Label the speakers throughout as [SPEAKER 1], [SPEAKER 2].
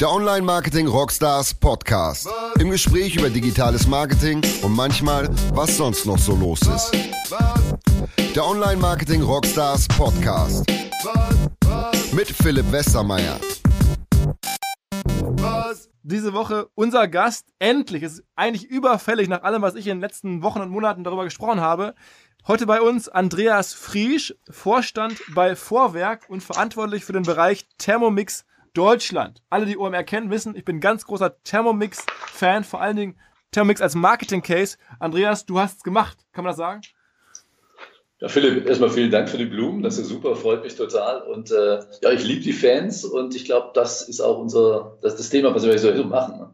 [SPEAKER 1] Der Online Marketing Rockstars Podcast. Im Gespräch über digitales Marketing und manchmal, was sonst noch so los ist. Der Online Marketing Rockstars Podcast. Mit Philipp Westermeier.
[SPEAKER 2] Diese Woche unser Gast, endlich, ist eigentlich überfällig nach allem, was ich in den letzten Wochen und Monaten darüber gesprochen habe. Heute bei uns Andreas Friesch, Vorstand bei Vorwerk und verantwortlich für den Bereich Thermomix Deutschland. Alle, die OMR kennen, wissen, ich bin ein ganz großer Thermomix-Fan, vor allen Dingen Thermomix als Marketing-Case. Andreas, du hast es gemacht, kann man das sagen?
[SPEAKER 3] Ja, Philipp, erstmal vielen Dank für die Blumen. Das ist super, freut mich total. Und äh, ja, ich liebe die Fans und ich glaube, das ist auch unser, das, das Thema, was wir so machen. Ne?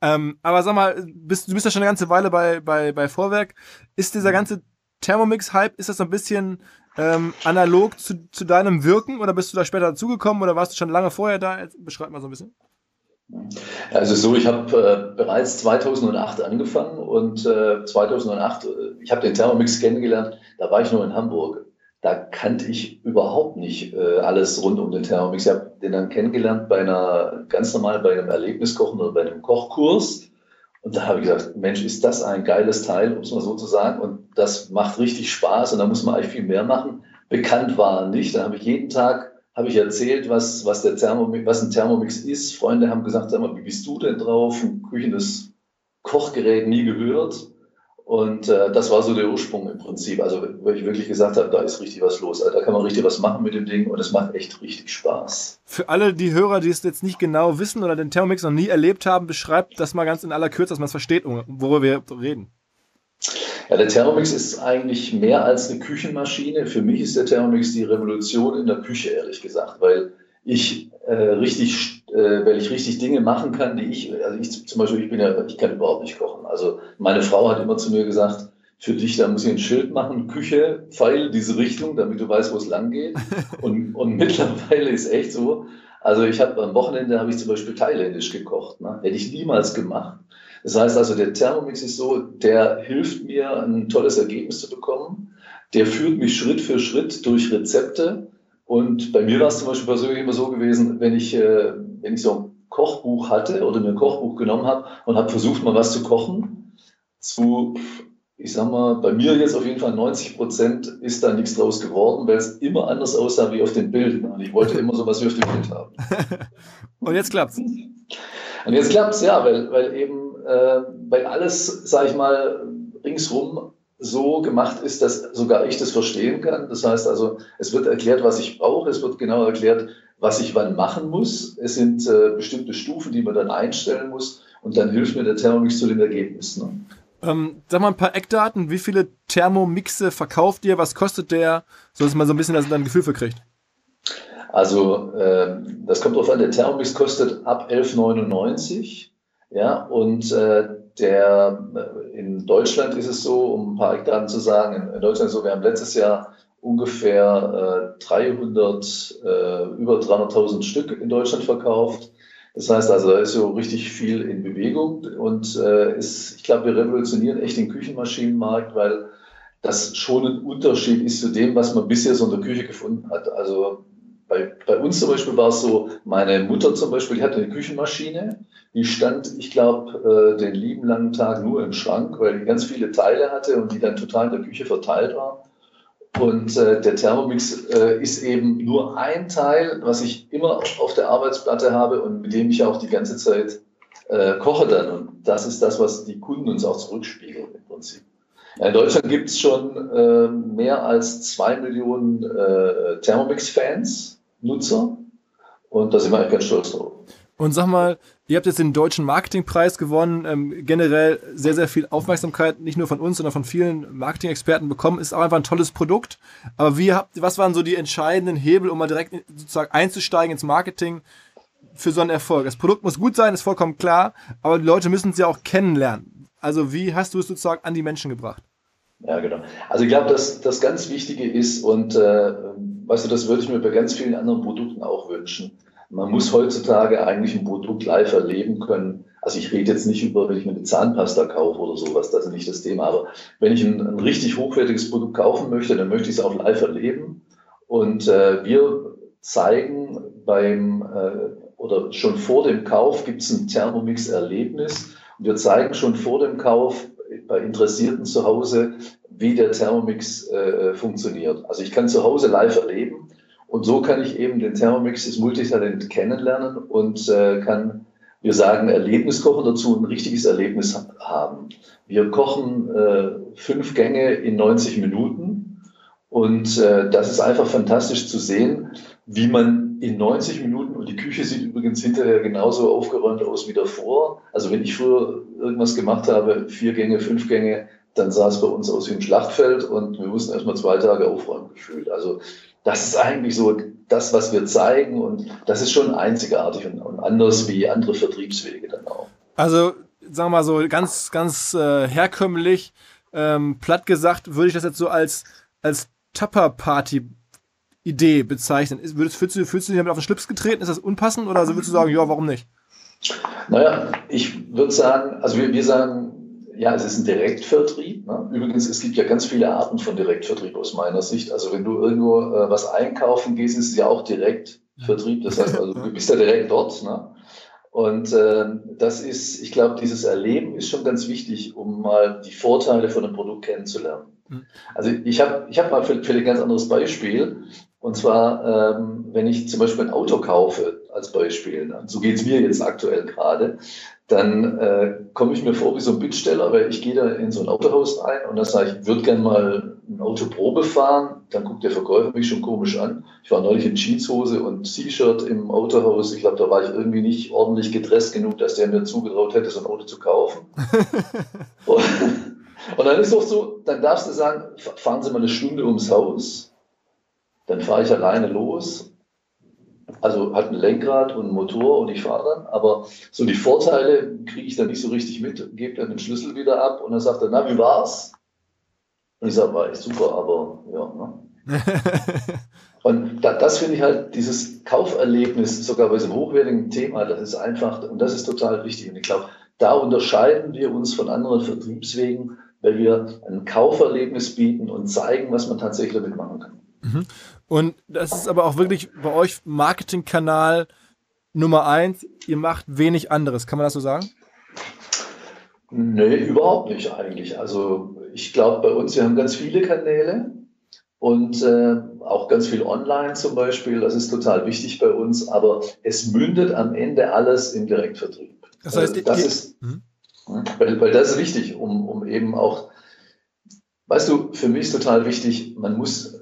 [SPEAKER 2] Ähm, aber sag mal, bist, du bist ja schon eine ganze Weile bei, bei, bei Vorwerk. Ist dieser ganze Thermomix-Hype, ist das so ein bisschen ähm, analog zu, zu deinem Wirken oder bist du da später dazugekommen oder warst du schon lange vorher da? Beschreib mal so ein bisschen.
[SPEAKER 3] Also so, ich habe äh, bereits 2008 angefangen und äh, 2008, äh, ich habe den Thermomix kennengelernt, da war ich noch in Hamburg. Da kannte ich überhaupt nicht äh, alles rund um den Thermomix. Ich habe den dann kennengelernt bei einer, ganz normal bei einem Erlebniskochen oder bei einem Kochkurs. Und da habe ich gesagt, Mensch, ist das ein geiles Teil, um es mal so zu sagen. Und das macht richtig Spaß und da muss man eigentlich viel mehr machen. Bekannt war nicht. Da habe ich jeden Tag habe ich erzählt, was, was, der Thermomix, was ein Thermomix ist. Freunde haben gesagt, sag mal, wie bist du denn drauf? Ein küchenes Kochgerät nie gehört. Und äh, das war so der Ursprung im Prinzip. Also, wo ich wirklich gesagt habe, da ist richtig was los. Also, da kann man richtig was machen mit dem Ding und es macht echt richtig Spaß.
[SPEAKER 2] Für alle die Hörer, die es jetzt nicht genau wissen oder den Thermomix noch nie erlebt haben, beschreibt das mal ganz in aller Kürze, dass man es versteht, worüber wir reden.
[SPEAKER 3] Ja, der Thermomix ist eigentlich mehr als eine Küchenmaschine. Für mich ist der Thermomix die Revolution in der Küche, ehrlich gesagt, weil ich äh, richtig, äh, weil ich richtig Dinge machen kann, die ich, also ich zum Beispiel, ich bin ja, ich kann überhaupt nicht kochen. Also meine Frau hat immer zu mir gesagt, für dich, da muss ich ein Schild machen, Küche, Pfeil, diese Richtung, damit du weißt, wo es lang geht. Und, und mittlerweile ist echt so. Also ich habe am Wochenende habe ich zum Beispiel thailändisch gekocht. Ne? Hätte ich niemals gemacht. Das heißt also, der Thermomix ist so, der hilft mir, ein tolles Ergebnis zu bekommen. Der führt mich Schritt für Schritt durch Rezepte. Und bei mir war es zum Beispiel persönlich immer so gewesen, wenn ich, äh, wenn ich so ein Kochbuch hatte oder mir ein Kochbuch genommen habe und habe versucht, mal was zu kochen, zu, ich sag mal, bei mir jetzt auf jeden Fall 90 Prozent ist da nichts draus geworden, weil es immer anders aussah wie auf den Bildern. Und ich wollte immer so was wie auf dem Bild haben.
[SPEAKER 2] und jetzt klappt's.
[SPEAKER 3] Und jetzt klappt's, ja, weil, weil eben, äh, weil alles, sag ich mal, ringsrum so gemacht ist, dass sogar ich das verstehen kann. Das heißt also, es wird erklärt, was ich brauche, es wird genau erklärt, was ich wann machen muss. Es sind äh, bestimmte Stufen, die man dann einstellen muss und dann hilft mir der Thermomix zu dem Ergebnis. Ne?
[SPEAKER 2] Ähm, sag mal ein paar Eckdaten. Wie viele Thermomixe verkauft ihr? Was kostet der? So dass man so ein bisschen das ein Gefühl für kriegt.
[SPEAKER 3] Also, äh, das kommt drauf an. Der Thermomix kostet ab 11,99. Ja, und äh, der, äh, in Deutschland ist es so, um ein paar Eckdaten zu sagen, in Deutschland ist es so, wir haben letztes Jahr ungefähr äh, 300, äh, über 300.000 Stück in Deutschland verkauft. Das heißt also, da ist so richtig viel in Bewegung und äh, ist, ich glaube, wir revolutionieren echt den Küchenmaschinenmarkt, weil das schon ein Unterschied ist zu dem, was man bisher so in der Küche gefunden hat. Also bei, bei uns zum Beispiel war es so, meine Mutter zum Beispiel, die hatte eine Küchenmaschine, die stand, ich glaube, äh, den lieben langen Tag nur im Schrank, weil die ganz viele Teile hatte und die dann total in der Küche verteilt war. Und äh, der Thermomix äh, ist eben nur ein Teil, was ich immer auf der Arbeitsplatte habe und mit dem ich auch die ganze Zeit äh, koche dann. Und das ist das, was die Kunden uns auch zurückspiegeln im Prinzip. In Deutschland gibt es schon äh, mehr als zwei Millionen äh, Thermomix-Fans. Nutzer. Und da sind wir eigentlich ganz stolz drauf.
[SPEAKER 2] Und sag mal, ihr habt jetzt den deutschen Marketingpreis gewonnen, ähm, generell sehr, sehr viel Aufmerksamkeit, nicht nur von uns, sondern von vielen Marketing-Experten bekommen. Ist auch einfach ein tolles Produkt. Aber wie habt, was waren so die entscheidenden Hebel, um mal direkt sozusagen einzusteigen ins Marketing für so einen Erfolg? Das Produkt muss gut sein, ist vollkommen klar, aber die Leute müssen es ja auch kennenlernen. Also wie hast du es sozusagen an die Menschen gebracht?
[SPEAKER 3] Ja, genau. Also ich glaube, dass das ganz Wichtige ist und äh, weißt du, das würde ich mir bei ganz vielen anderen Produkten auch wünschen. Man muss heutzutage eigentlich ein Produkt live erleben können. Also ich rede jetzt nicht über, wenn ich mir eine Zahnpasta kaufe oder sowas, das ist nicht das Thema. Aber wenn ich ein, ein richtig hochwertiges Produkt kaufen möchte, dann möchte ich es auch live erleben. Und äh, wir zeigen beim, äh, oder schon vor dem Kauf gibt es ein Thermomix-Erlebnis. Und wir zeigen schon vor dem Kauf bei Interessierten zu Hause, wie der Thermomix äh, funktioniert. Also ich kann zu Hause live erleben und so kann ich eben den Thermomix, das Multitalent kennenlernen und äh, kann, wir sagen, Erlebnis kochen dazu, ein richtiges Erlebnis haben. Wir kochen äh, fünf Gänge in 90 Minuten und äh, das ist einfach fantastisch zu sehen, wie man in 90 Minuten, und die Küche sieht übrigens hinterher genauso aufgeräumt aus wie davor. Also wenn ich früher irgendwas gemacht habe, vier Gänge, fünf Gänge, dann sah es bei uns aus wie ein Schlachtfeld und wir mussten erstmal zwei Tage aufräumen gefühlt. Also das ist eigentlich so das, was wir zeigen und das ist schon einzigartig und, und anders wie andere Vertriebswege dann auch.
[SPEAKER 2] Also sagen wir mal so ganz, ganz äh, herkömmlich, ähm, platt gesagt, würde ich das jetzt so als, als Tupper-Party Idee bezeichnen. Würdest, fühlst, du, fühlst du dich damit auf den Schlips getreten? Ist das unpassend oder würdest du sagen, ja, warum nicht?
[SPEAKER 3] Naja, ich würde sagen, also wir, wir sagen, ja, es ist ein Direktvertrieb. Ne? Übrigens, es gibt ja ganz viele Arten von Direktvertrieb aus meiner Sicht. Also wenn du irgendwo äh, was einkaufen gehst, ist es ja auch Direktvertrieb. Das heißt also, du bist ja direkt dort. Ne? Und äh, das ist, ich glaube, dieses Erleben ist schon ganz wichtig, um mal die Vorteile von einem Produkt kennenzulernen. Hm. Also ich habe ich hab mal für, für ein ganz anderes Beispiel. Und zwar, ähm, wenn ich zum Beispiel ein Auto kaufe, als Beispiel, ne? so geht es mir jetzt aktuell gerade, dann äh, komme ich mir vor wie so ein Bittsteller, weil ich gehe da in so ein Autohaus ein und dann sage ich, ich würde gerne mal ein Auto Probe fahren. Dann guckt der Verkäufer mich schon komisch an. Ich war neulich in Jeanshose und T-Shirt im Autohaus. Ich glaube, da war ich irgendwie nicht ordentlich gedresst genug, dass der mir zugetraut hätte, so ein Auto zu kaufen. und, und dann ist doch so, dann darfst du sagen, fahren Sie mal eine Stunde ums Haus. Dann fahre ich alleine los. Also hat ein Lenkrad und einen Motor und ich fahre dann. Aber so die Vorteile kriege ich dann nicht so richtig mit. Gebe dann den Schlüssel wieder ab und dann sagt er, na, wie war's? Und ich sage, war echt super, aber ja. Ne? und da, das finde ich halt, dieses Kauferlebnis, sogar bei diesem hochwertigen Thema, das ist einfach, und das ist total wichtig. Und ich glaube, da unterscheiden wir uns von anderen Vertriebswegen, weil wir ein Kauferlebnis bieten und zeigen, was man tatsächlich damit machen kann.
[SPEAKER 2] Mhm. Und das ist aber auch wirklich bei euch Marketingkanal Nummer eins. Ihr macht wenig anderes. Kann man das so sagen?
[SPEAKER 3] Nee, überhaupt nicht eigentlich. Also ich glaube bei uns, wir haben ganz viele Kanäle und äh, auch ganz viel online zum Beispiel. Das ist total wichtig bei uns, aber es mündet am Ende alles im Direktvertrieb. Das heißt, äh, das ist, hm? weil, weil das ist wichtig, um, um eben auch, weißt du, für mich ist total wichtig, man muss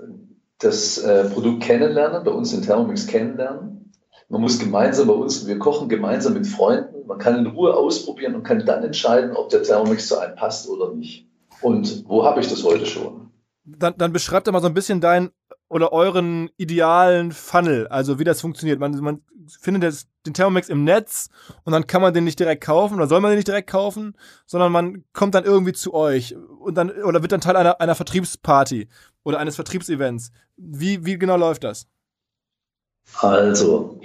[SPEAKER 3] das äh, Produkt kennenlernen, bei uns in Thermomix kennenlernen. Man muss gemeinsam bei uns, wir kochen gemeinsam mit Freunden, man kann in Ruhe ausprobieren und kann dann entscheiden, ob der Thermomix zu einem passt oder nicht. Und wo habe ich das heute schon?
[SPEAKER 2] Dann, dann beschreibt er mal so ein bisschen deinen oder euren idealen Funnel, also wie das funktioniert. Man, man findet das, den Thermomix im Netz und dann kann man den nicht direkt kaufen oder soll man den nicht direkt kaufen, sondern man kommt dann irgendwie zu euch und dann oder wird dann Teil einer, einer Vertriebsparty oder eines Vertriebsevents. Wie, wie genau läuft das?
[SPEAKER 3] Also,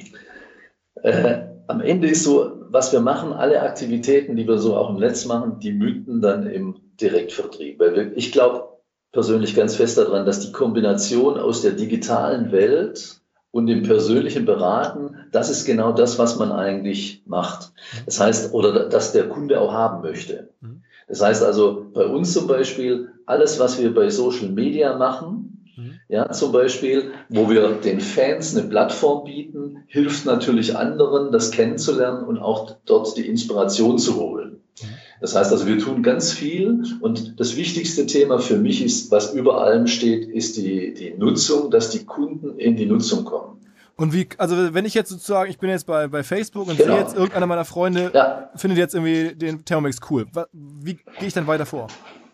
[SPEAKER 3] äh, am Ende ist so, was wir machen, alle Aktivitäten, die wir so auch im Netz machen, die münden dann im Direktvertrieb. Wir, ich glaube persönlich ganz fest daran, dass die Kombination aus der digitalen Welt und dem persönlichen Beraten, das ist genau das, was man eigentlich macht. Das heißt, oder dass der Kunde auch haben möchte. Mhm. Das heißt also, bei uns zum Beispiel, alles, was wir bei Social Media machen, mhm. ja, zum Beispiel, wo wir den Fans eine Plattform bieten, hilft natürlich anderen, das kennenzulernen und auch dort die Inspiration zu holen. Mhm. Das heißt also, wir tun ganz viel und das wichtigste Thema für mich ist, was über allem steht, ist die, die Nutzung, dass die Kunden in die Nutzung kommen.
[SPEAKER 2] Und wie, also wenn ich jetzt sozusagen, ich bin jetzt bei, bei Facebook und genau. sehe jetzt irgendeiner meiner Freunde ja. findet jetzt irgendwie den Thermomix cool. Wie gehe ich dann weiter vor?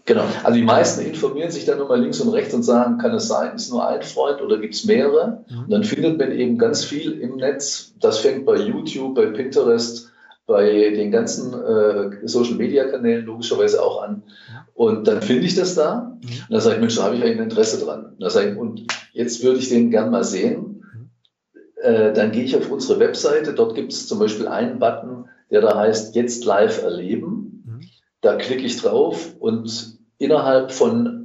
[SPEAKER 3] Genau. Also die meisten informieren sich dann nochmal links und rechts und sagen, kann es sein, ist nur ein Freund oder gibt es mehrere? Mhm. Und dann findet man eben ganz viel im Netz. Das fängt bei YouTube, bei Pinterest, bei den ganzen äh, Social-Media-Kanälen logischerweise auch an. Und dann finde ich das da. Mhm. Und dann sage ich, Mensch, da habe ich ein Interesse dran. Und, dann ich, und jetzt würde ich den gern mal sehen. Äh, dann gehe ich auf unsere Webseite. Dort gibt es zum Beispiel einen Button, der da heißt Jetzt live erleben. Mhm. Da klicke ich drauf und innerhalb von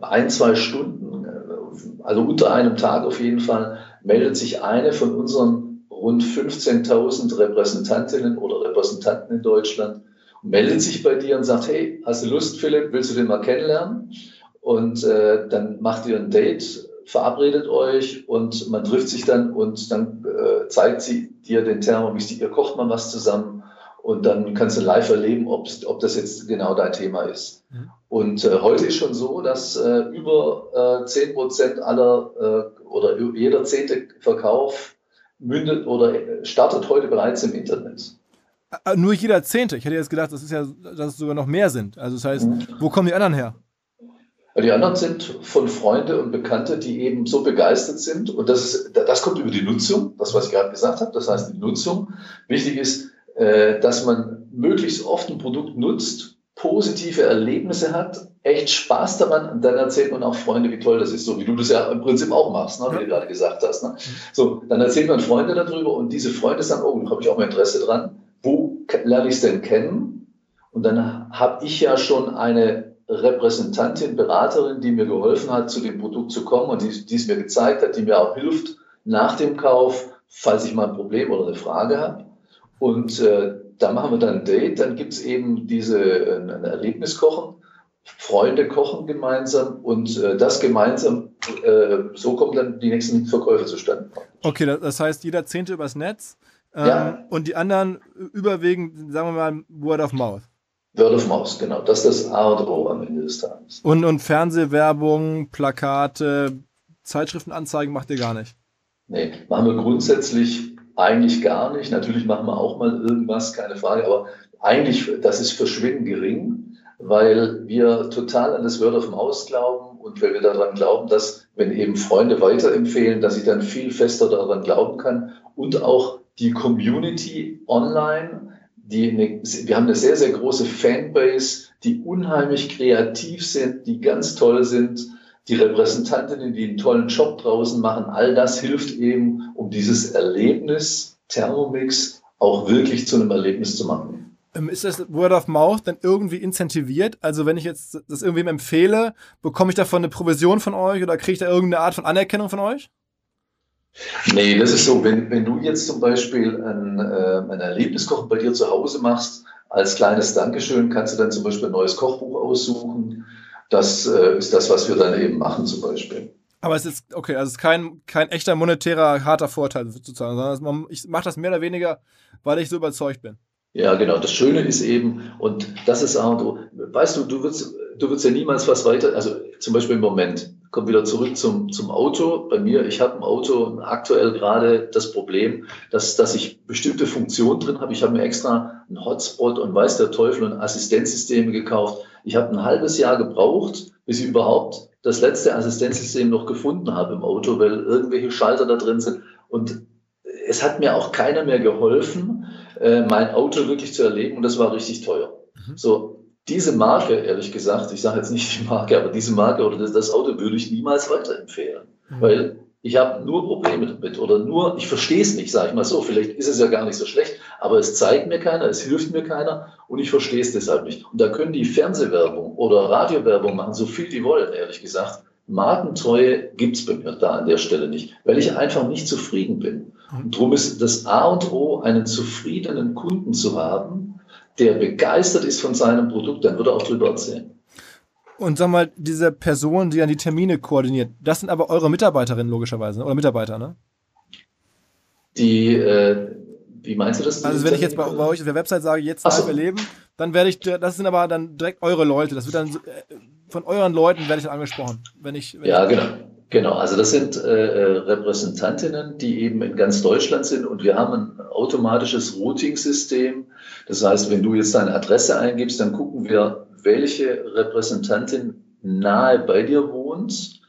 [SPEAKER 3] ein, zwei Stunden, äh, also unter einem Tag auf jeden Fall, meldet sich eine von unseren rund 15.000 Repräsentantinnen oder Repräsentanten in Deutschland und meldet sich bei dir und sagt, hey, hast du Lust, Philipp, willst du den mal kennenlernen? Und äh, dann macht ihr ein Date, verabredet euch und man trifft sich dann und dann äh, zeigt sie dir den Thermomix, ihr kocht mal was zusammen und dann kannst du live erleben, ob, das jetzt genau dein Thema ist. Mhm. Und äh, heute ist schon so, dass äh, über äh, 10 Prozent aller äh, oder jeder zehnte Verkauf mündet oder äh, startet heute bereits im Internet.
[SPEAKER 2] Äh, nur jeder Zehnte. Ich hätte jetzt gedacht, das ist ja, dass es sogar noch mehr sind. Also das heißt, mhm. wo kommen die anderen her?
[SPEAKER 3] Die anderen sind von Freunde und Bekannte, die eben so begeistert sind. Und das, ist, das kommt über die Nutzung, das, was ich gerade gesagt habe. Das heißt, die Nutzung. Wichtig ist, äh, dass man möglichst oft ein Produkt nutzt, positive Erlebnisse hat, echt Spaß daran und dann erzählt man auch Freunde, wie toll das ist, so wie du das ja im Prinzip auch machst, ne, wie du gerade gesagt hast. Ne? So, dann erzählt man Freunde darüber und diese Freunde sagen, oh, da habe ich auch mal Interesse dran. Wo lerne ich es denn kennen? Und dann habe ich ja schon eine Repräsentantin, Beraterin, die mir geholfen hat, zu dem Produkt zu kommen und die, die es mir gezeigt hat, die mir auch hilft nach dem Kauf, falls ich mal ein Problem oder eine Frage habe. Und äh, da machen wir dann ein Date, dann gibt es eben diese äh, ein Erlebniskochen, Freunde kochen gemeinsam und äh, das gemeinsam, äh, so kommen dann die nächsten Verkäufe zustande.
[SPEAKER 2] Okay, das heißt, jeder Zehnte übers Netz ähm, ja. und die anderen überwiegend, sagen wir mal, Word of Mouth.
[SPEAKER 3] Word of Mouth, genau. Das ist das A und O am Ende des Tages.
[SPEAKER 2] Und, und Fernsehwerbung, Plakate, Zeitschriftenanzeigen macht ihr gar nicht?
[SPEAKER 3] Nee, machen wir grundsätzlich eigentlich gar nicht. Natürlich machen wir auch mal irgendwas, keine Frage, aber eigentlich, das ist verschwindend gering, weil wir total an das Word of Mouth glauben und weil wir daran glauben, dass, wenn eben Freunde weiterempfehlen, dass ich dann viel fester daran glauben kann und auch die Community online die eine, wir haben eine sehr, sehr große Fanbase, die unheimlich kreativ sind, die ganz toll sind, die Repräsentantinnen, die einen tollen Job draußen machen. All das hilft eben, um dieses Erlebnis Thermomix auch wirklich zu einem Erlebnis zu machen.
[SPEAKER 2] Ähm, ist das Word of Mouth dann irgendwie incentiviert? Also wenn ich jetzt das irgendwem empfehle, bekomme ich davon eine Provision von euch oder kriege ich da irgendeine Art von Anerkennung von euch?
[SPEAKER 3] Nee, das ist so, wenn, wenn du jetzt zum Beispiel ein, äh, ein Erlebniskochen bei dir zu Hause machst, als kleines Dankeschön kannst du dann zum Beispiel ein neues Kochbuch aussuchen. Das äh, ist das, was wir dann eben machen zum Beispiel.
[SPEAKER 2] Aber es ist, okay, also es ist kein, kein echter monetärer, harter Vorteil sozusagen, sondern ich mache das mehr oder weniger, weil ich so überzeugt bin.
[SPEAKER 3] Ja, genau. Das Schöne ist eben, und das ist auch, weißt du, du wirst, du wirst ja niemals was weiter, also zum Beispiel im Moment, komme wieder zurück zum, zum Auto. Bei mir, ich habe im Auto aktuell gerade das Problem, dass, dass ich bestimmte Funktionen drin habe. Ich habe mir extra einen Hotspot und weiß der Teufel und Assistenzsysteme gekauft. Ich habe ein halbes Jahr gebraucht, bis ich überhaupt das letzte Assistenzsystem noch gefunden habe im Auto, weil irgendwelche Schalter da drin sind. Und es hat mir auch keiner mehr geholfen, äh, mein Auto wirklich zu erleben und das war richtig teuer. Mhm. So, diese Marke, ehrlich gesagt, ich sage jetzt nicht die Marke, aber diese Marke oder das, das Auto würde ich niemals weiterempfehlen. Mhm. Weil ich habe nur Probleme damit oder nur, ich verstehe es nicht, sage ich mal so. Vielleicht ist es ja gar nicht so schlecht, aber es zeigt mir keiner, es hilft mir keiner und ich verstehe es deshalb nicht. Und da können die Fernsehwerbung oder Radiowerbung machen, so viel die wollen, ehrlich gesagt. Markentreue gibt es bei mir da an der Stelle nicht, weil ich einfach nicht zufrieden bin. Mhm. Und darum ist das A und O, einen zufriedenen Kunden zu haben, der begeistert ist von seinem Produkt, dann wird er auch drüber erzählen.
[SPEAKER 2] Und sag mal, diese Person, die dann die Termine koordiniert, das sind aber eure Mitarbeiterinnen logischerweise, oder Mitarbeiter, ne?
[SPEAKER 3] Die, äh, wie meinst du das?
[SPEAKER 2] Also wenn ich jetzt bei, bei, euch auf der Website sage, jetzt live so. erleben, dann werde ich, das sind aber dann direkt eure Leute, das wird dann äh, von euren Leuten werde ich dann angesprochen, wenn ich. Wenn
[SPEAKER 3] ja,
[SPEAKER 2] ich,
[SPEAKER 3] genau. Genau, also das sind äh, äh, Repräsentantinnen, die eben in ganz Deutschland sind und wir haben ein automatisches Routing-System. Das heißt, wenn du jetzt deine Adresse eingibst, dann gucken wir, welche Repräsentantin nahe bei dir wohnt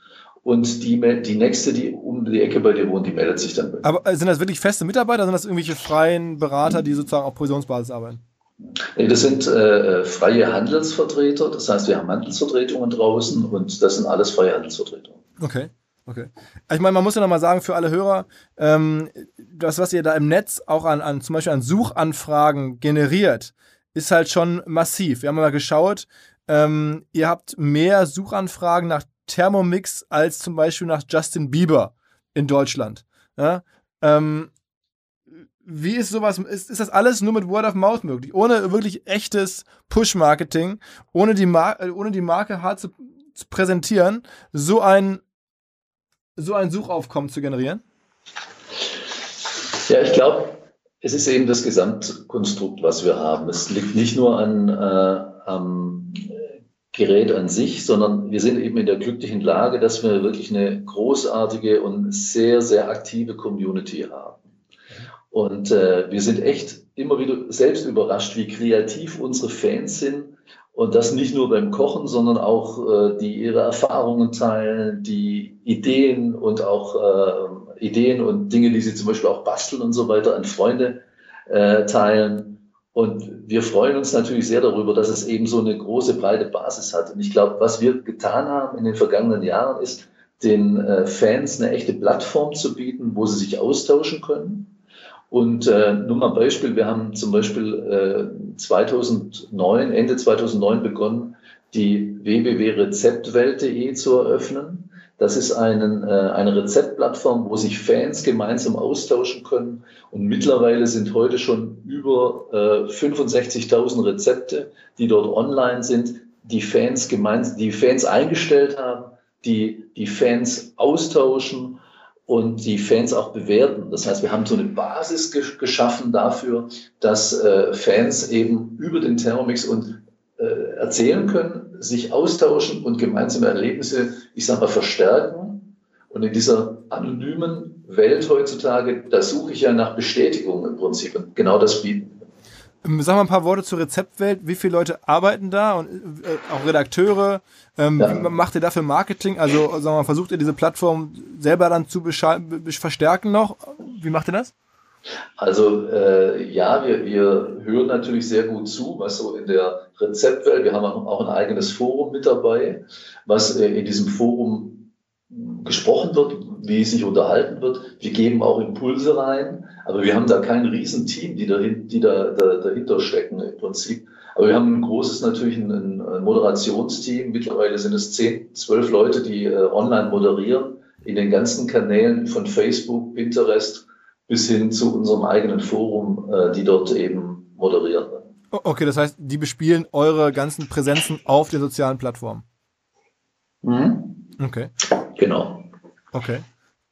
[SPEAKER 3] und die, die nächste, die um die Ecke bei dir wohnt, die meldet sich dann.
[SPEAKER 2] Aber äh, sind das wirklich feste Mitarbeiter oder sind das irgendwelche freien Berater, die sozusagen auf Provisionsbasis arbeiten?
[SPEAKER 3] Nee, das sind äh, freie Handelsvertreter. Das heißt, wir haben Handelsvertretungen draußen und das sind alles freie Handelsvertretungen.
[SPEAKER 2] Okay. Okay. Ich meine, man muss ja nochmal sagen, für alle Hörer, ähm, das, was ihr da im Netz auch an, an zum Beispiel an Suchanfragen generiert, ist halt schon massiv. Wir haben mal geschaut, ähm, ihr habt mehr Suchanfragen nach Thermomix als zum Beispiel nach Justin Bieber in Deutschland. Ja? Ähm, wie ist sowas, ist, ist das alles nur mit Word of Mouth möglich? Ohne wirklich echtes Push-Marketing, ohne, die ohne die Marke hart zu, zu präsentieren, so ein, so ein Suchaufkommen zu generieren?
[SPEAKER 3] Ja, ich glaube, es ist eben das Gesamtkonstrukt, was wir haben. Es liegt nicht nur an, äh, am Gerät an sich, sondern wir sind eben in der glücklichen Lage, dass wir wirklich eine großartige und sehr, sehr aktive Community haben. Und äh, wir sind echt immer wieder selbst überrascht, wie kreativ unsere Fans sind. Und das nicht nur beim Kochen, sondern auch äh, die ihre Erfahrungen teilen, die Ideen und auch äh, Ideen und Dinge, die sie zum Beispiel auch basteln und so weiter an Freunde äh, teilen. Und wir freuen uns natürlich sehr darüber, dass es eben so eine große, breite Basis hat. Und ich glaube, was wir getan haben in den vergangenen Jahren, ist, den äh, Fans eine echte Plattform zu bieten, wo sie sich austauschen können und äh, nur mal ein Beispiel, wir haben zum Beispiel äh, 2009, Ende 2009 begonnen, die www.rezeptwelt.de zu eröffnen. Das ist einen, äh, eine Rezeptplattform, wo sich Fans gemeinsam austauschen können. Und mittlerweile sind heute schon über äh, 65.000 Rezepte, die dort online sind, die Fans gemeinsam, die Fans eingestellt haben, die die Fans austauschen und die Fans auch bewerten. Das heißt, wir haben so eine Basis geschaffen dafür, dass äh, Fans eben über den Thermomix und äh, erzählen können, sich austauschen und gemeinsame Erlebnisse, ich sage mal, verstärken. Und in dieser anonymen Welt heutzutage, da suche ich ja nach Bestätigung im Prinzip und genau das bieten.
[SPEAKER 2] Ähm, sag mal ein paar Worte zur Rezeptwelt. Wie viele Leute arbeiten da und äh, auch Redakteure? Ähm, ja. Wie macht ihr dafür Marketing? Also sagen wir mal, versucht ihr diese Plattform selber dann zu verstärken noch? Wie macht ihr das?
[SPEAKER 3] Also äh, ja, wir, wir hören natürlich sehr gut zu, was so in der Rezeptwelt, wir haben auch ein eigenes Forum mit dabei, was äh, in diesem Forum gesprochen wird, wie sich unterhalten wird. Wir geben auch Impulse rein, aber wir haben da kein Riesenteam, die, dahin, die da, da, dahinter stecken im Prinzip. Aber wir haben ein großes natürlich ein, ein Moderationsteam. Mittlerweile sind es zehn, zwölf Leute, die äh, online moderieren in den ganzen Kanälen von Facebook, Pinterest bis hin zu unserem eigenen Forum, äh, die dort eben moderieren.
[SPEAKER 2] Okay, das heißt, die bespielen eure ganzen Präsenzen auf den sozialen Plattformen.
[SPEAKER 3] Mhm.
[SPEAKER 2] Okay.
[SPEAKER 3] Genau.
[SPEAKER 2] Okay.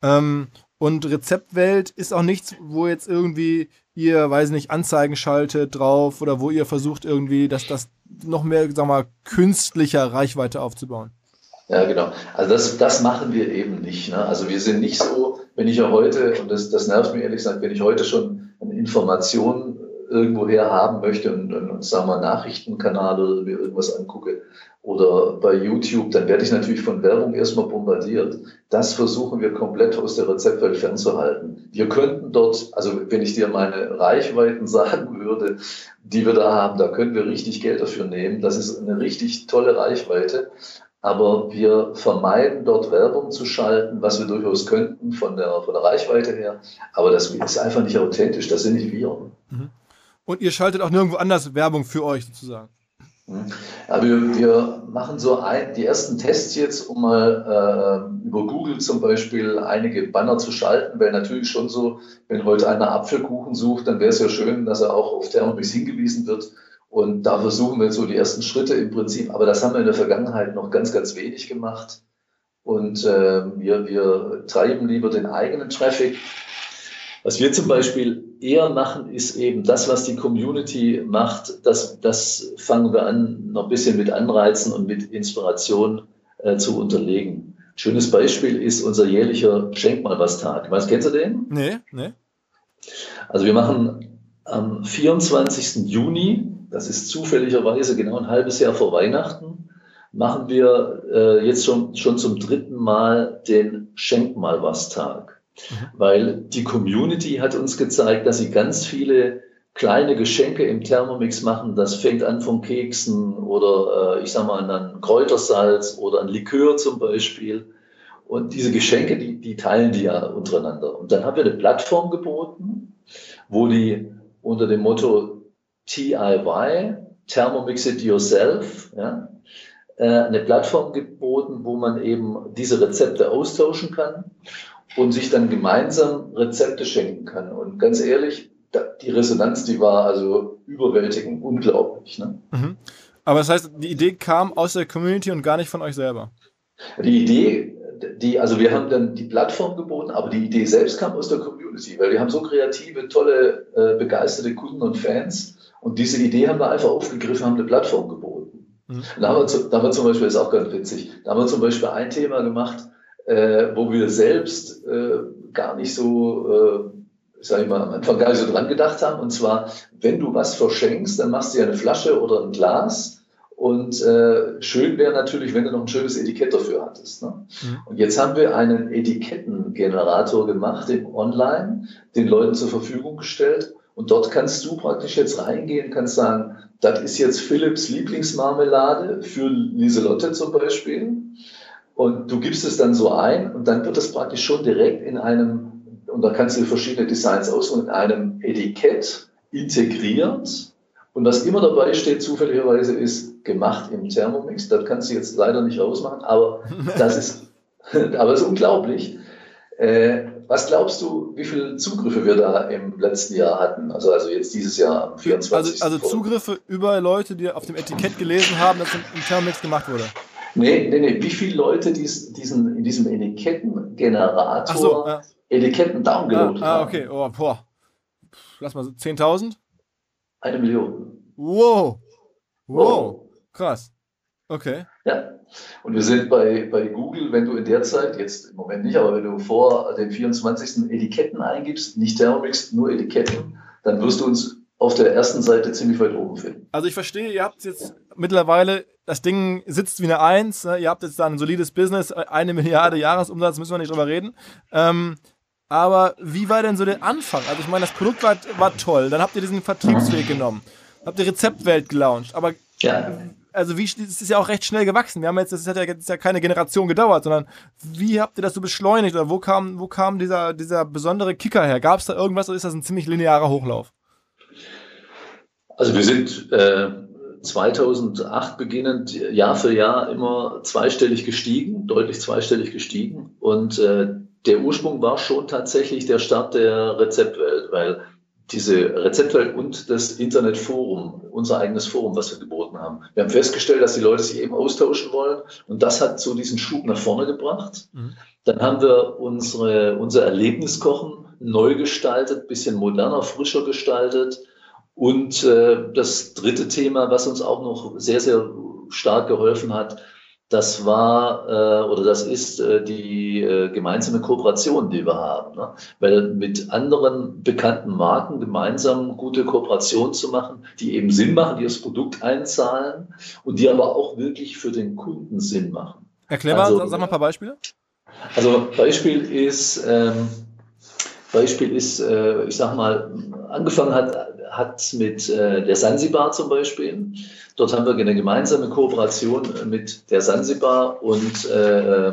[SPEAKER 2] Ähm, und Rezeptwelt ist auch nichts, wo jetzt irgendwie ihr, weiß nicht, Anzeigen schaltet drauf oder wo ihr versucht irgendwie, dass das noch mehr, sag mal, künstlicher Reichweite aufzubauen.
[SPEAKER 3] Ja, genau. Also das, das machen wir eben nicht. Ne? Also wir sind nicht so, wenn ich ja heute, und das, das nervt mich ehrlich gesagt, wenn ich heute schon eine Information irgendwoher haben möchte und, und, und sagen wir Nachrichtenkanal oder mir irgendwas angucke oder bei YouTube, dann werde ich natürlich von Werbung erstmal bombardiert. Das versuchen wir komplett aus der Rezeptwelt fernzuhalten. Wir könnten dort, also wenn ich dir meine Reichweiten sagen würde, die wir da haben, da können wir richtig Geld dafür nehmen. Das ist eine richtig tolle Reichweite. Aber wir vermeiden dort Werbung zu schalten, was wir durchaus könnten von der, von der Reichweite her. Aber das ist einfach nicht authentisch. Das sind nicht wir. Mhm.
[SPEAKER 2] Und ihr schaltet auch nirgendwo anders Werbung für euch sozusagen.
[SPEAKER 3] Ja, wir, wir machen so ein, die ersten Tests jetzt, um mal äh, über Google zum Beispiel einige Banner zu schalten, weil natürlich schon so, wenn heute einer Apfelkuchen sucht, dann wäre es ja schön, dass er auch auf Thermomix hingewiesen wird. Und da versuchen wir so die ersten Schritte im Prinzip. Aber das haben wir in der Vergangenheit noch ganz, ganz wenig gemacht. Und äh, wir, wir treiben lieber den eigenen Traffic. Was wir zum Beispiel eher machen, ist eben das, was die Community macht, das, das fangen wir an, noch ein bisschen mit Anreizen und mit Inspiration äh, zu unterlegen. Schönes Beispiel ist unser jährlicher Schenk mal was Tag. Was kennst du den?
[SPEAKER 2] Nee, nee.
[SPEAKER 3] Also wir machen am 24. Juni, das ist zufälligerweise genau ein halbes Jahr vor Weihnachten, machen wir äh, jetzt schon, schon zum dritten Mal den Schenk mal was Tag. Mhm. Weil die Community hat uns gezeigt, dass sie ganz viele kleine Geschenke im Thermomix machen. Das fängt an von Keksen oder äh, ich sag mal an Kräutersalz oder an Likör zum Beispiel. Und diese Geschenke, die, die teilen die ja untereinander. Und dann haben wir eine Plattform geboten, wo die unter dem Motto TIY, Thermomix it yourself, ja, äh, eine Plattform geboten, wo man eben diese Rezepte austauschen kann und sich dann gemeinsam Rezepte schenken kann. Und ganz ehrlich, die Resonanz, die war also überwältigend, unglaublich. Ne? Mhm.
[SPEAKER 2] Aber das heißt, die Idee kam aus der Community und gar nicht von euch selber.
[SPEAKER 3] Die Idee, die, also wir haben dann die Plattform geboten, aber die Idee selbst kam aus der Community, weil wir haben so kreative, tolle, äh, begeisterte Kunden und Fans und diese Idee haben wir einfach aufgegriffen, haben eine Plattform geboten. Mhm. Da, haben wir, da haben wir zum Beispiel, ist auch ganz witzig, da haben wir zum Beispiel ein Thema gemacht, äh, wo wir selbst äh, gar nicht so, äh, sag ich mal, am Anfang gar nicht so dran gedacht haben. Und zwar, wenn du was verschenkst, dann machst du ja eine Flasche oder ein Glas. Und äh, schön wäre natürlich, wenn du noch ein schönes Etikett dafür hattest. Ne? Mhm. Und jetzt haben wir einen Etikettengenerator gemacht im Online, den Leuten zur Verfügung gestellt. Und dort kannst du praktisch jetzt reingehen, kannst sagen, das ist jetzt Philips Lieblingsmarmelade für Lieselotte zum Beispiel. Und du gibst es dann so ein und dann wird es praktisch schon direkt in einem, und da kannst du verschiedene Designs aussuchen, in einem Etikett integriert. Und was immer dabei steht, zufälligerweise, ist gemacht im Thermomix. Das kannst du jetzt leider nicht rausmachen, aber das ist, aber das ist unglaublich. Äh, was glaubst du, wie viele Zugriffe wir da im letzten Jahr hatten? Also, also jetzt dieses Jahr am 24.
[SPEAKER 2] Also, also Zugriffe über Leute, die auf dem Etikett gelesen haben, dass im Thermomix gemacht wurde.
[SPEAKER 3] Nee, nee, nee. Wie viele Leute dies, diesen, in diesem Etikettengenerator so, ja. Etiketten downgeloadet
[SPEAKER 2] ah, ah, haben? Ah, okay. Oh, boah. Lass mal so 10.000?
[SPEAKER 3] Eine Million.
[SPEAKER 2] Wow. Wow. Krass. Okay.
[SPEAKER 3] Ja. Und wir sind bei, bei Google, wenn du in der Zeit, jetzt im Moment nicht, aber wenn du vor dem 24. Etiketten eingibst, nicht Thermomix, nur Etiketten, dann wirst du uns auf der ersten Seite ziemlich weit oben finden.
[SPEAKER 2] Also ich verstehe, ihr habt jetzt mittlerweile, das Ding sitzt wie eine Eins, ne? ihr habt jetzt da ein solides Business, eine Milliarde Jahresumsatz, müssen wir nicht drüber reden. Ähm, aber wie war denn so der Anfang? Also ich meine, das Produkt war, war toll, dann habt ihr diesen Vertriebsweg genommen, habt ihr Rezeptwelt gelauncht, aber ja. also wie, es ist ja auch recht schnell gewachsen. Wir haben jetzt, das hat ja jetzt ja keine Generation gedauert, sondern wie habt ihr das so beschleunigt oder wo kam, wo kam dieser, dieser besondere Kicker her? Gab es da irgendwas oder ist das ein ziemlich linearer Hochlauf?
[SPEAKER 3] Also wir sind äh, 2008 beginnend Jahr für Jahr immer zweistellig gestiegen, deutlich zweistellig gestiegen. Und äh, der Ursprung war schon tatsächlich der Start der Rezeptwelt, weil diese Rezeptwelt und das Internetforum, unser eigenes Forum, was wir geboten haben. Wir haben festgestellt, dass die Leute sich eben austauschen wollen und das hat so diesen Schub nach vorne gebracht. Mhm. Dann haben wir unsere, unser Erlebniskochen neu gestaltet, bisschen moderner, frischer gestaltet und äh, das dritte Thema, was uns auch noch sehr, sehr stark geholfen hat, das war äh, oder das ist äh, die äh, gemeinsame Kooperation, die wir haben. Ne? Weil mit anderen bekannten Marken gemeinsam gute Kooperationen zu machen, die eben Sinn machen, die das Produkt einzahlen und die aber auch wirklich für den Kunden Sinn machen.
[SPEAKER 2] Erklär mal, also, sag mal ein paar Beispiele.
[SPEAKER 3] Also Beispiel ist, ähm, Beispiel ist, äh, ich sag mal, angefangen hat hat mit äh, der Sansibar zum Beispiel. Dort haben wir eine gemeinsame Kooperation mit der Sansibar und äh,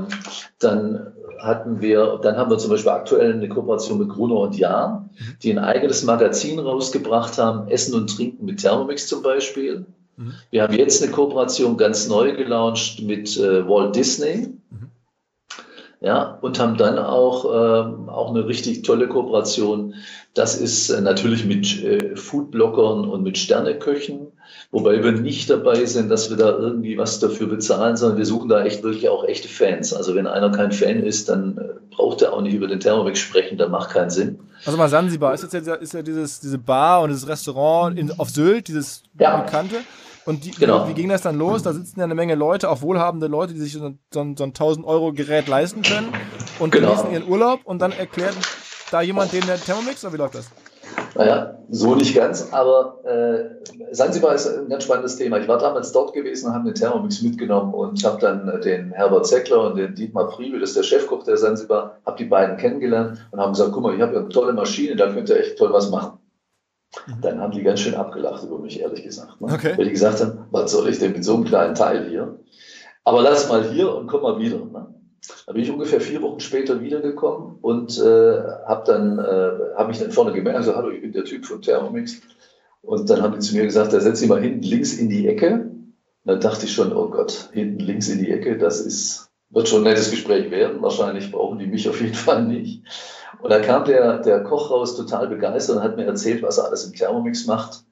[SPEAKER 3] dann hatten wir, dann haben wir zum Beispiel aktuell eine Kooperation mit Gruner und Jahr, die ein eigenes Magazin rausgebracht haben, Essen und Trinken mit Thermomix zum Beispiel. Mhm. Wir haben jetzt eine Kooperation ganz neu gelauncht mit äh, Walt Disney. Ja, und haben dann auch, ähm, auch eine richtig tolle Kooperation das ist äh, natürlich mit äh, Foodblockern und mit Sterneköchen, wobei wir nicht dabei sind, dass wir da irgendwie was dafür bezahlen, sondern wir suchen da echt wirklich auch echte Fans. Also wenn einer kein Fan ist, dann äh, braucht er auch nicht über den Thermomix sprechen, das macht keinen Sinn.
[SPEAKER 2] Also mal Sansibar, ist jetzt ja, ist ja dieses, diese Bar und das Restaurant in, auf Sylt, dieses ja. bekannte. Und die, genau. wie ging das dann los? Da sitzen ja eine Menge Leute, auch wohlhabende Leute, die sich so, so ein 1000 Euro Gerät leisten können und genau. genießen ihren Urlaub und dann erklären da jemand den Thermomix oder wie läuft das?
[SPEAKER 3] Naja, so nicht ganz, aber äh, Sansibar ist ein ganz spannendes Thema. Ich war damals dort gewesen und habe den Thermomix mitgenommen und habe dann den Herbert Zeckler und den Dietmar Priebel, das ist der Chefkoch der Sansibar, habe die beiden kennengelernt und haben gesagt, guck mal, ich habe eine tolle Maschine, da könnt ihr echt toll was machen. Mhm. Dann haben die ganz schön abgelacht über mich, ehrlich gesagt. Ne? Okay. Weil die gesagt haben, was soll ich denn mit so einem kleinen Teil hier? Aber lass mal hier und komm mal wieder. Ne? Da bin ich ungefähr vier Wochen später wiedergekommen und äh, habe dann äh, hab mich dann vorne gemerkt, also hallo, ich bin der Typ von Thermomix. Und dann haben die zu mir gesagt, da setz dich mal hinten links in die Ecke. Und dann dachte ich schon, oh Gott, hinten links in die Ecke, das ist, wird schon ein nettes Gespräch werden. Wahrscheinlich brauchen die mich auf jeden Fall nicht. Und da kam der, der Koch raus total begeistert und hat mir erzählt, was er alles im Thermomix macht.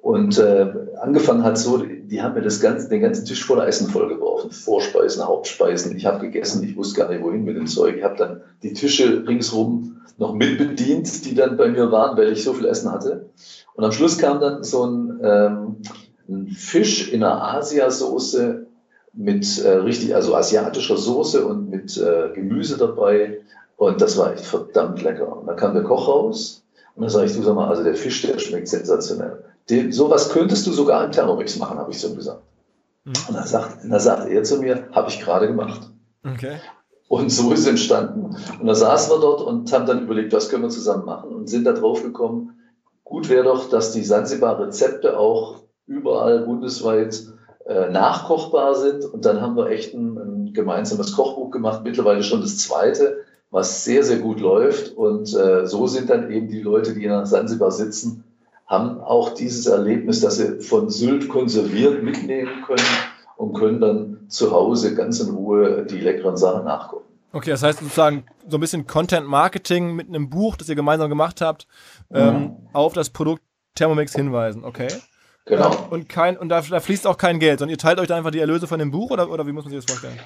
[SPEAKER 3] Und äh, angefangen hat so, die haben mir das ganze, den ganzen Tisch voller Essen vollgeworfen. Vorspeisen, Hauptspeisen. Ich habe gegessen, ich wusste gar nicht, wohin mit dem Zeug. Ich habe dann die Tische ringsrum noch mitbedient, die dann bei mir waren, weil ich so viel Essen hatte. Und am Schluss kam dann so ein, ähm, ein Fisch in einer Asiasoße mit äh, richtig, also asiatischer Soße und mit äh, Gemüse dabei. Und das war echt verdammt lecker. Und dann kam der Koch raus und dann sage ich, du sag mal, also der Fisch, der schmeckt sensationell. Den, sowas könntest du sogar im Thermomix machen, habe ich so gesagt. Mhm. Und dann sagt, dann sagt er zu mir, habe ich gerade gemacht. Okay. Und so ist es entstanden. Und da saßen wir dort und haben dann überlegt, was können wir zusammen machen und sind da drauf gekommen, gut wäre doch, dass die Sansibar-Rezepte auch überall bundesweit äh, nachkochbar sind. Und dann haben wir echt ein, ein, gemeinsames Kochbuch gemacht, mittlerweile schon das zweite, was sehr, sehr gut läuft. Und äh, so sind dann eben die Leute, die in Sansibar sitzen, haben auch dieses Erlebnis, dass sie von Sylt konserviert mitnehmen können und können dann zu Hause ganz in Ruhe die leckeren Sachen nachkochen.
[SPEAKER 2] Okay, das heißt sozusagen so ein bisschen Content Marketing mit einem Buch, das ihr gemeinsam gemacht habt, ähm, mhm. auf das Produkt Thermomix hinweisen. Okay. Genau. Ähm, und kein, und da, da, fließt auch kein Geld, sondern ihr teilt euch da einfach die Erlöse von dem Buch oder, oder wie muss man sich das vorstellen?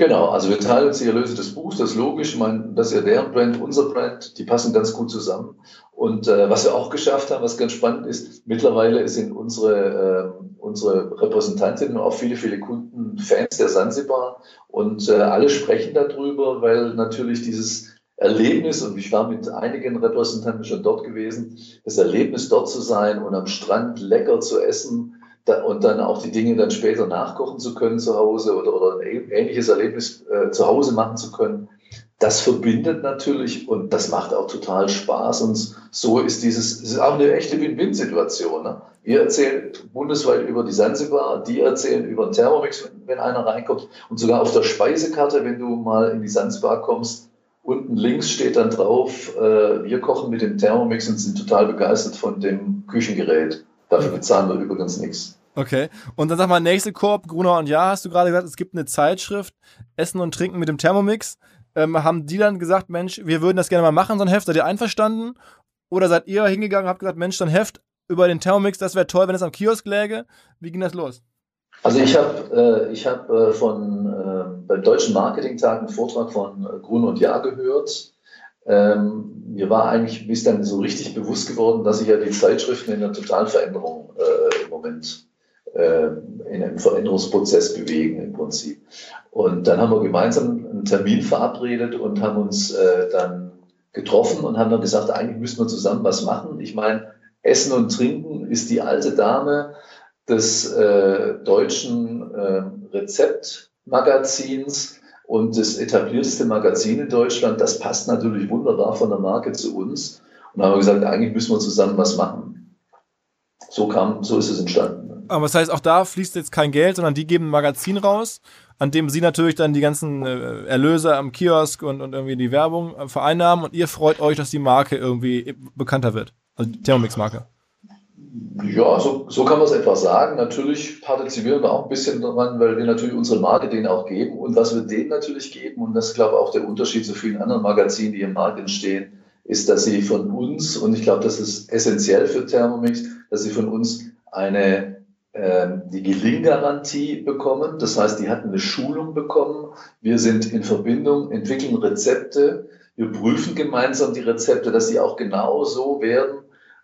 [SPEAKER 3] Genau, also wir teilen uns die Erlöse des Buchs, das ist logisch. Ich das ist ja deren Brand, unser Brand, die passen ganz gut zusammen. Und äh, was wir auch geschafft haben, was ganz spannend ist, mittlerweile sind unsere, äh, unsere Repräsentantinnen und auch viele, viele Kunden Fans der Sansibar und äh, alle sprechen darüber, weil natürlich dieses Erlebnis, und ich war mit einigen Repräsentanten schon dort gewesen, das Erlebnis dort zu sein und am Strand lecker zu essen und dann auch die Dinge dann später nachkochen zu können zu Hause oder, oder ein ähnliches Erlebnis äh, zu Hause machen zu können, das verbindet natürlich und das macht auch total Spaß. Und so ist dieses, es ist auch eine echte Win-Win-Situation. Ne? Wir erzählen bundesweit über die Sansibar, die erzählen über den Thermomix, wenn, wenn einer reinkommt. Und sogar auf der Speisekarte, wenn du mal in die Sansibar kommst, Unten links steht dann drauf, äh, wir kochen mit dem Thermomix und sind total begeistert von dem Küchengerät. Dafür bezahlen wir übrigens nichts.
[SPEAKER 2] Okay. Und dann sag mal, nächste Korb, Gruner und Ja, hast du gerade gesagt, es gibt eine Zeitschrift, Essen und Trinken mit dem Thermomix. Ähm, haben die dann gesagt, Mensch, wir würden das gerne mal machen, so ein Heft, seid ihr einverstanden? Oder seid ihr hingegangen und habt gesagt, Mensch, so ein Heft über den Thermomix, das wäre toll, wenn es am Kiosk läge? Wie ging das los?
[SPEAKER 3] Also ich habe äh, ich hab, äh, von äh, beim Deutschen Marketingtag einen Vortrag von äh, Grun und Jahr gehört. Ähm, mir war eigentlich bis dann so richtig bewusst geworden, dass sich ja die Zeitschriften in einer totalen Veränderung äh, im Moment äh, in einem Veränderungsprozess bewegen im Prinzip. Und dann haben wir gemeinsam einen Termin verabredet und haben uns äh, dann getroffen und haben dann gesagt, eigentlich müssen wir zusammen was machen. Ich meine, Essen und Trinken ist die alte Dame, des äh, deutschen äh, Rezeptmagazins und das etablierteste Magazin in Deutschland. Das passt natürlich wunderbar von der Marke zu uns. Und da haben wir gesagt, eigentlich müssen wir zusammen was machen. So kam, so ist es entstanden.
[SPEAKER 2] Aber das heißt, auch da fließt jetzt kein Geld, sondern die geben ein Magazin raus, an dem sie natürlich dann die ganzen äh, Erlöse am Kiosk und, und irgendwie die Werbung äh, vereinnahmen und ihr freut euch, dass die Marke irgendwie bekannter wird. Also die Thermomix-Marke.
[SPEAKER 3] Ja, so, so kann man es etwas sagen. Natürlich partizipieren wir auch ein bisschen daran, weil wir natürlich unsere Marke denen auch geben. Und was wir denen natürlich geben, und das ist, glaube ich, auch der Unterschied zu vielen anderen Magazinen, die im Markt entstehen, ist, dass sie von uns, und ich glaube, das ist essentiell für Thermomix, dass sie von uns eine ähm, die Gelinggarantie bekommen. Das heißt, die hatten eine Schulung bekommen. Wir sind in Verbindung, entwickeln Rezepte. Wir prüfen gemeinsam die Rezepte, dass sie auch genau so werden,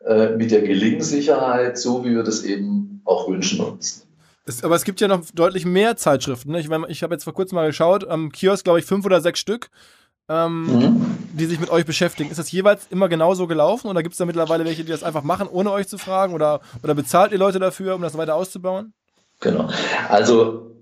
[SPEAKER 3] äh, mit der Gelingsicherheit, so wie wir das eben auch wünschen uns.
[SPEAKER 2] Es, aber es gibt ja noch deutlich mehr Zeitschriften. Ne? Ich, ich habe jetzt vor kurzem mal geschaut, am Kiosk glaube ich fünf oder sechs Stück, ähm, mhm. die sich mit euch beschäftigen. Ist das jeweils immer genauso gelaufen oder gibt es da mittlerweile welche, die das einfach machen, ohne euch zu fragen? Oder, oder bezahlt ihr Leute dafür, um das weiter auszubauen?
[SPEAKER 3] Genau. Also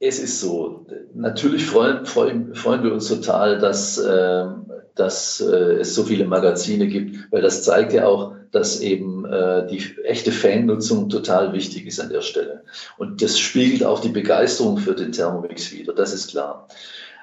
[SPEAKER 3] es ist so, natürlich freuen, freuen, freuen wir uns total, dass, äh, dass äh, es so viele Magazine gibt, weil das zeigt ja auch, dass eben äh, die echte Fannutzung total wichtig ist an der Stelle. Und das spiegelt auch die Begeisterung für den Thermomix wieder, das ist klar.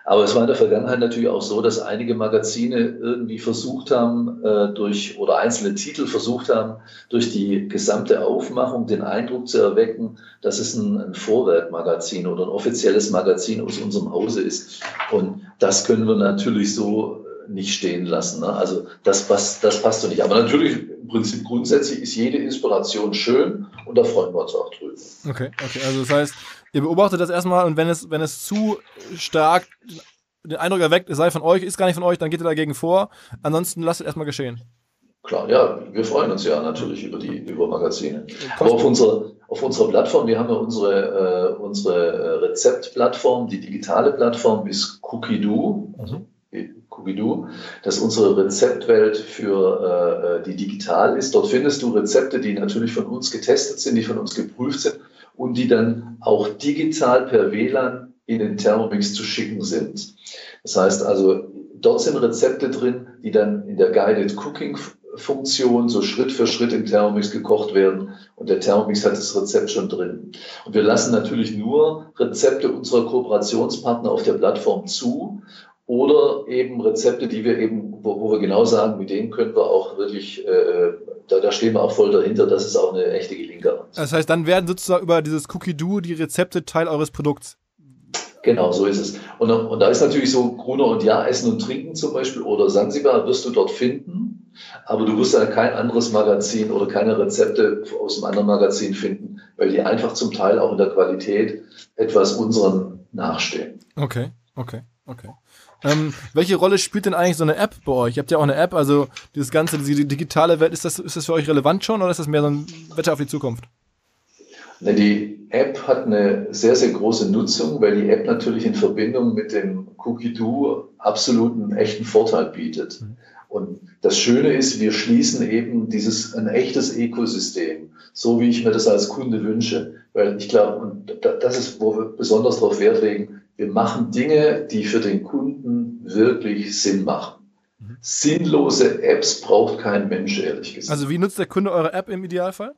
[SPEAKER 3] Aber es war in der Vergangenheit natürlich auch so, dass einige Magazine irgendwie versucht haben, äh, durch oder einzelne Titel versucht haben, durch die gesamte Aufmachung den Eindruck zu erwecken, dass es ein, ein Vorwerkmagazin oder ein offizielles Magazin aus unserem Hause ist. Und das können wir natürlich so nicht stehen lassen. Ne? Also das, passt, das passt so nicht. Aber natürlich, im Prinzip grundsätzlich ist jede Inspiration schön und da freuen wir uns auch drüber.
[SPEAKER 2] Okay, okay. Also das heißt, ihr beobachtet das erstmal und wenn es, wenn es zu stark den Eindruck erweckt, es sei von euch, ist gar nicht von euch, dann geht ihr dagegen vor. Ansonsten lasst es erstmal geschehen.
[SPEAKER 3] Klar, ja, wir freuen uns ja natürlich über die über Magazine. Aber auf unserer, auf unserer Plattform, wir haben ja unsere, äh, unsere Rezeptplattform, die digitale Plattform ist Cookie-Do, also Cookie-Do, das ist unsere Rezeptwelt für äh, die digital ist. Dort findest du Rezepte, die natürlich von uns getestet sind, die von uns geprüft sind und die dann auch digital per WLAN in den Thermomix zu schicken sind. Das heißt also, dort sind Rezepte drin, die dann in der Guided Cooking Funktion so Schritt für Schritt im Thermomix gekocht werden und der Thermomix hat das Rezept schon drin. Und wir lassen natürlich nur Rezepte unserer Kooperationspartner auf der Plattform zu oder eben Rezepte, die wir eben, wo, wo wir genau sagen, mit denen können wir auch wirklich, äh, da, da stehen wir auch voll dahinter, das ist auch eine echte Gelinker.
[SPEAKER 2] Das heißt, dann werden sozusagen über dieses Cookie-Do die Rezepte Teil eures Produkts.
[SPEAKER 3] Genau, so ist es. Und, und da ist natürlich so Gruner und Ja, Essen und Trinken zum Beispiel oder Sansibar wirst du dort finden. Aber du wirst ja kein anderes Magazin oder keine Rezepte aus einem anderen Magazin finden, weil die einfach zum Teil auch in der Qualität etwas unseren nachstehen.
[SPEAKER 2] Okay, okay, okay. Ähm, welche Rolle spielt denn eigentlich so eine App bei euch? Ihr habt ja auch eine App, also dieses ganze, diese digitale Welt, ist das, ist das für euch relevant schon oder ist das mehr so ein Wetter auf die Zukunft?
[SPEAKER 3] Die App hat eine sehr, sehr große Nutzung, weil die App natürlich in Verbindung mit dem Cookie-Do absoluten echten Vorteil bietet. Mhm. Und das Schöne ist, wir schließen eben dieses, ein echtes Ökosystem, so wie ich mir das als Kunde wünsche. Weil ich glaube, und das ist, wo wir besonders darauf Wert legen, wir machen Dinge, die für den Kunden wirklich Sinn machen. Mhm. Sinnlose Apps braucht kein Mensch, ehrlich gesagt.
[SPEAKER 2] Also wie nutzt der Kunde eure App im Idealfall?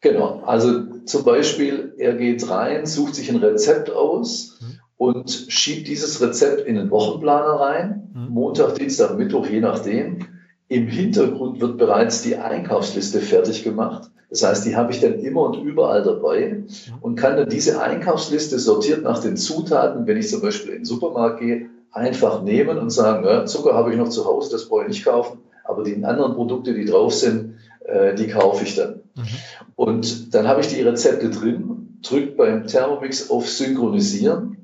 [SPEAKER 3] Genau, also zum Beispiel, er geht rein, sucht sich ein Rezept aus mhm. und schiebt dieses Rezept in den Wochenplaner rein, mhm. Montag, Dienstag, Mittwoch, je nachdem. Im Hintergrund wird bereits die Einkaufsliste fertig gemacht. Das heißt, die habe ich dann immer und überall dabei und kann dann diese Einkaufsliste sortiert nach den Zutaten, wenn ich zum Beispiel in den Supermarkt gehe, einfach nehmen und sagen, ja, Zucker habe ich noch zu Hause, das brauche ich nicht kaufen, aber die anderen Produkte, die drauf sind, äh, die kaufe ich dann. Mhm. Und dann habe ich die Rezepte drin, drückt beim Thermomix auf Synchronisieren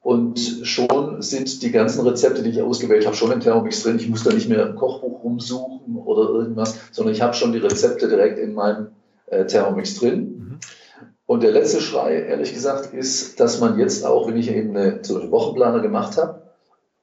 [SPEAKER 3] und schon sind die ganzen Rezepte, die ich ausgewählt habe, schon im Thermomix drin. Ich muss da nicht mehr im Kochbuch rumsuchen oder irgendwas, sondern ich habe schon die Rezepte direkt in meinem äh, Thermomix drin. Mhm. Und der letzte Schrei, ehrlich gesagt, ist, dass man jetzt auch, wenn ich eben eine, zum Beispiel Wochenplaner gemacht habe,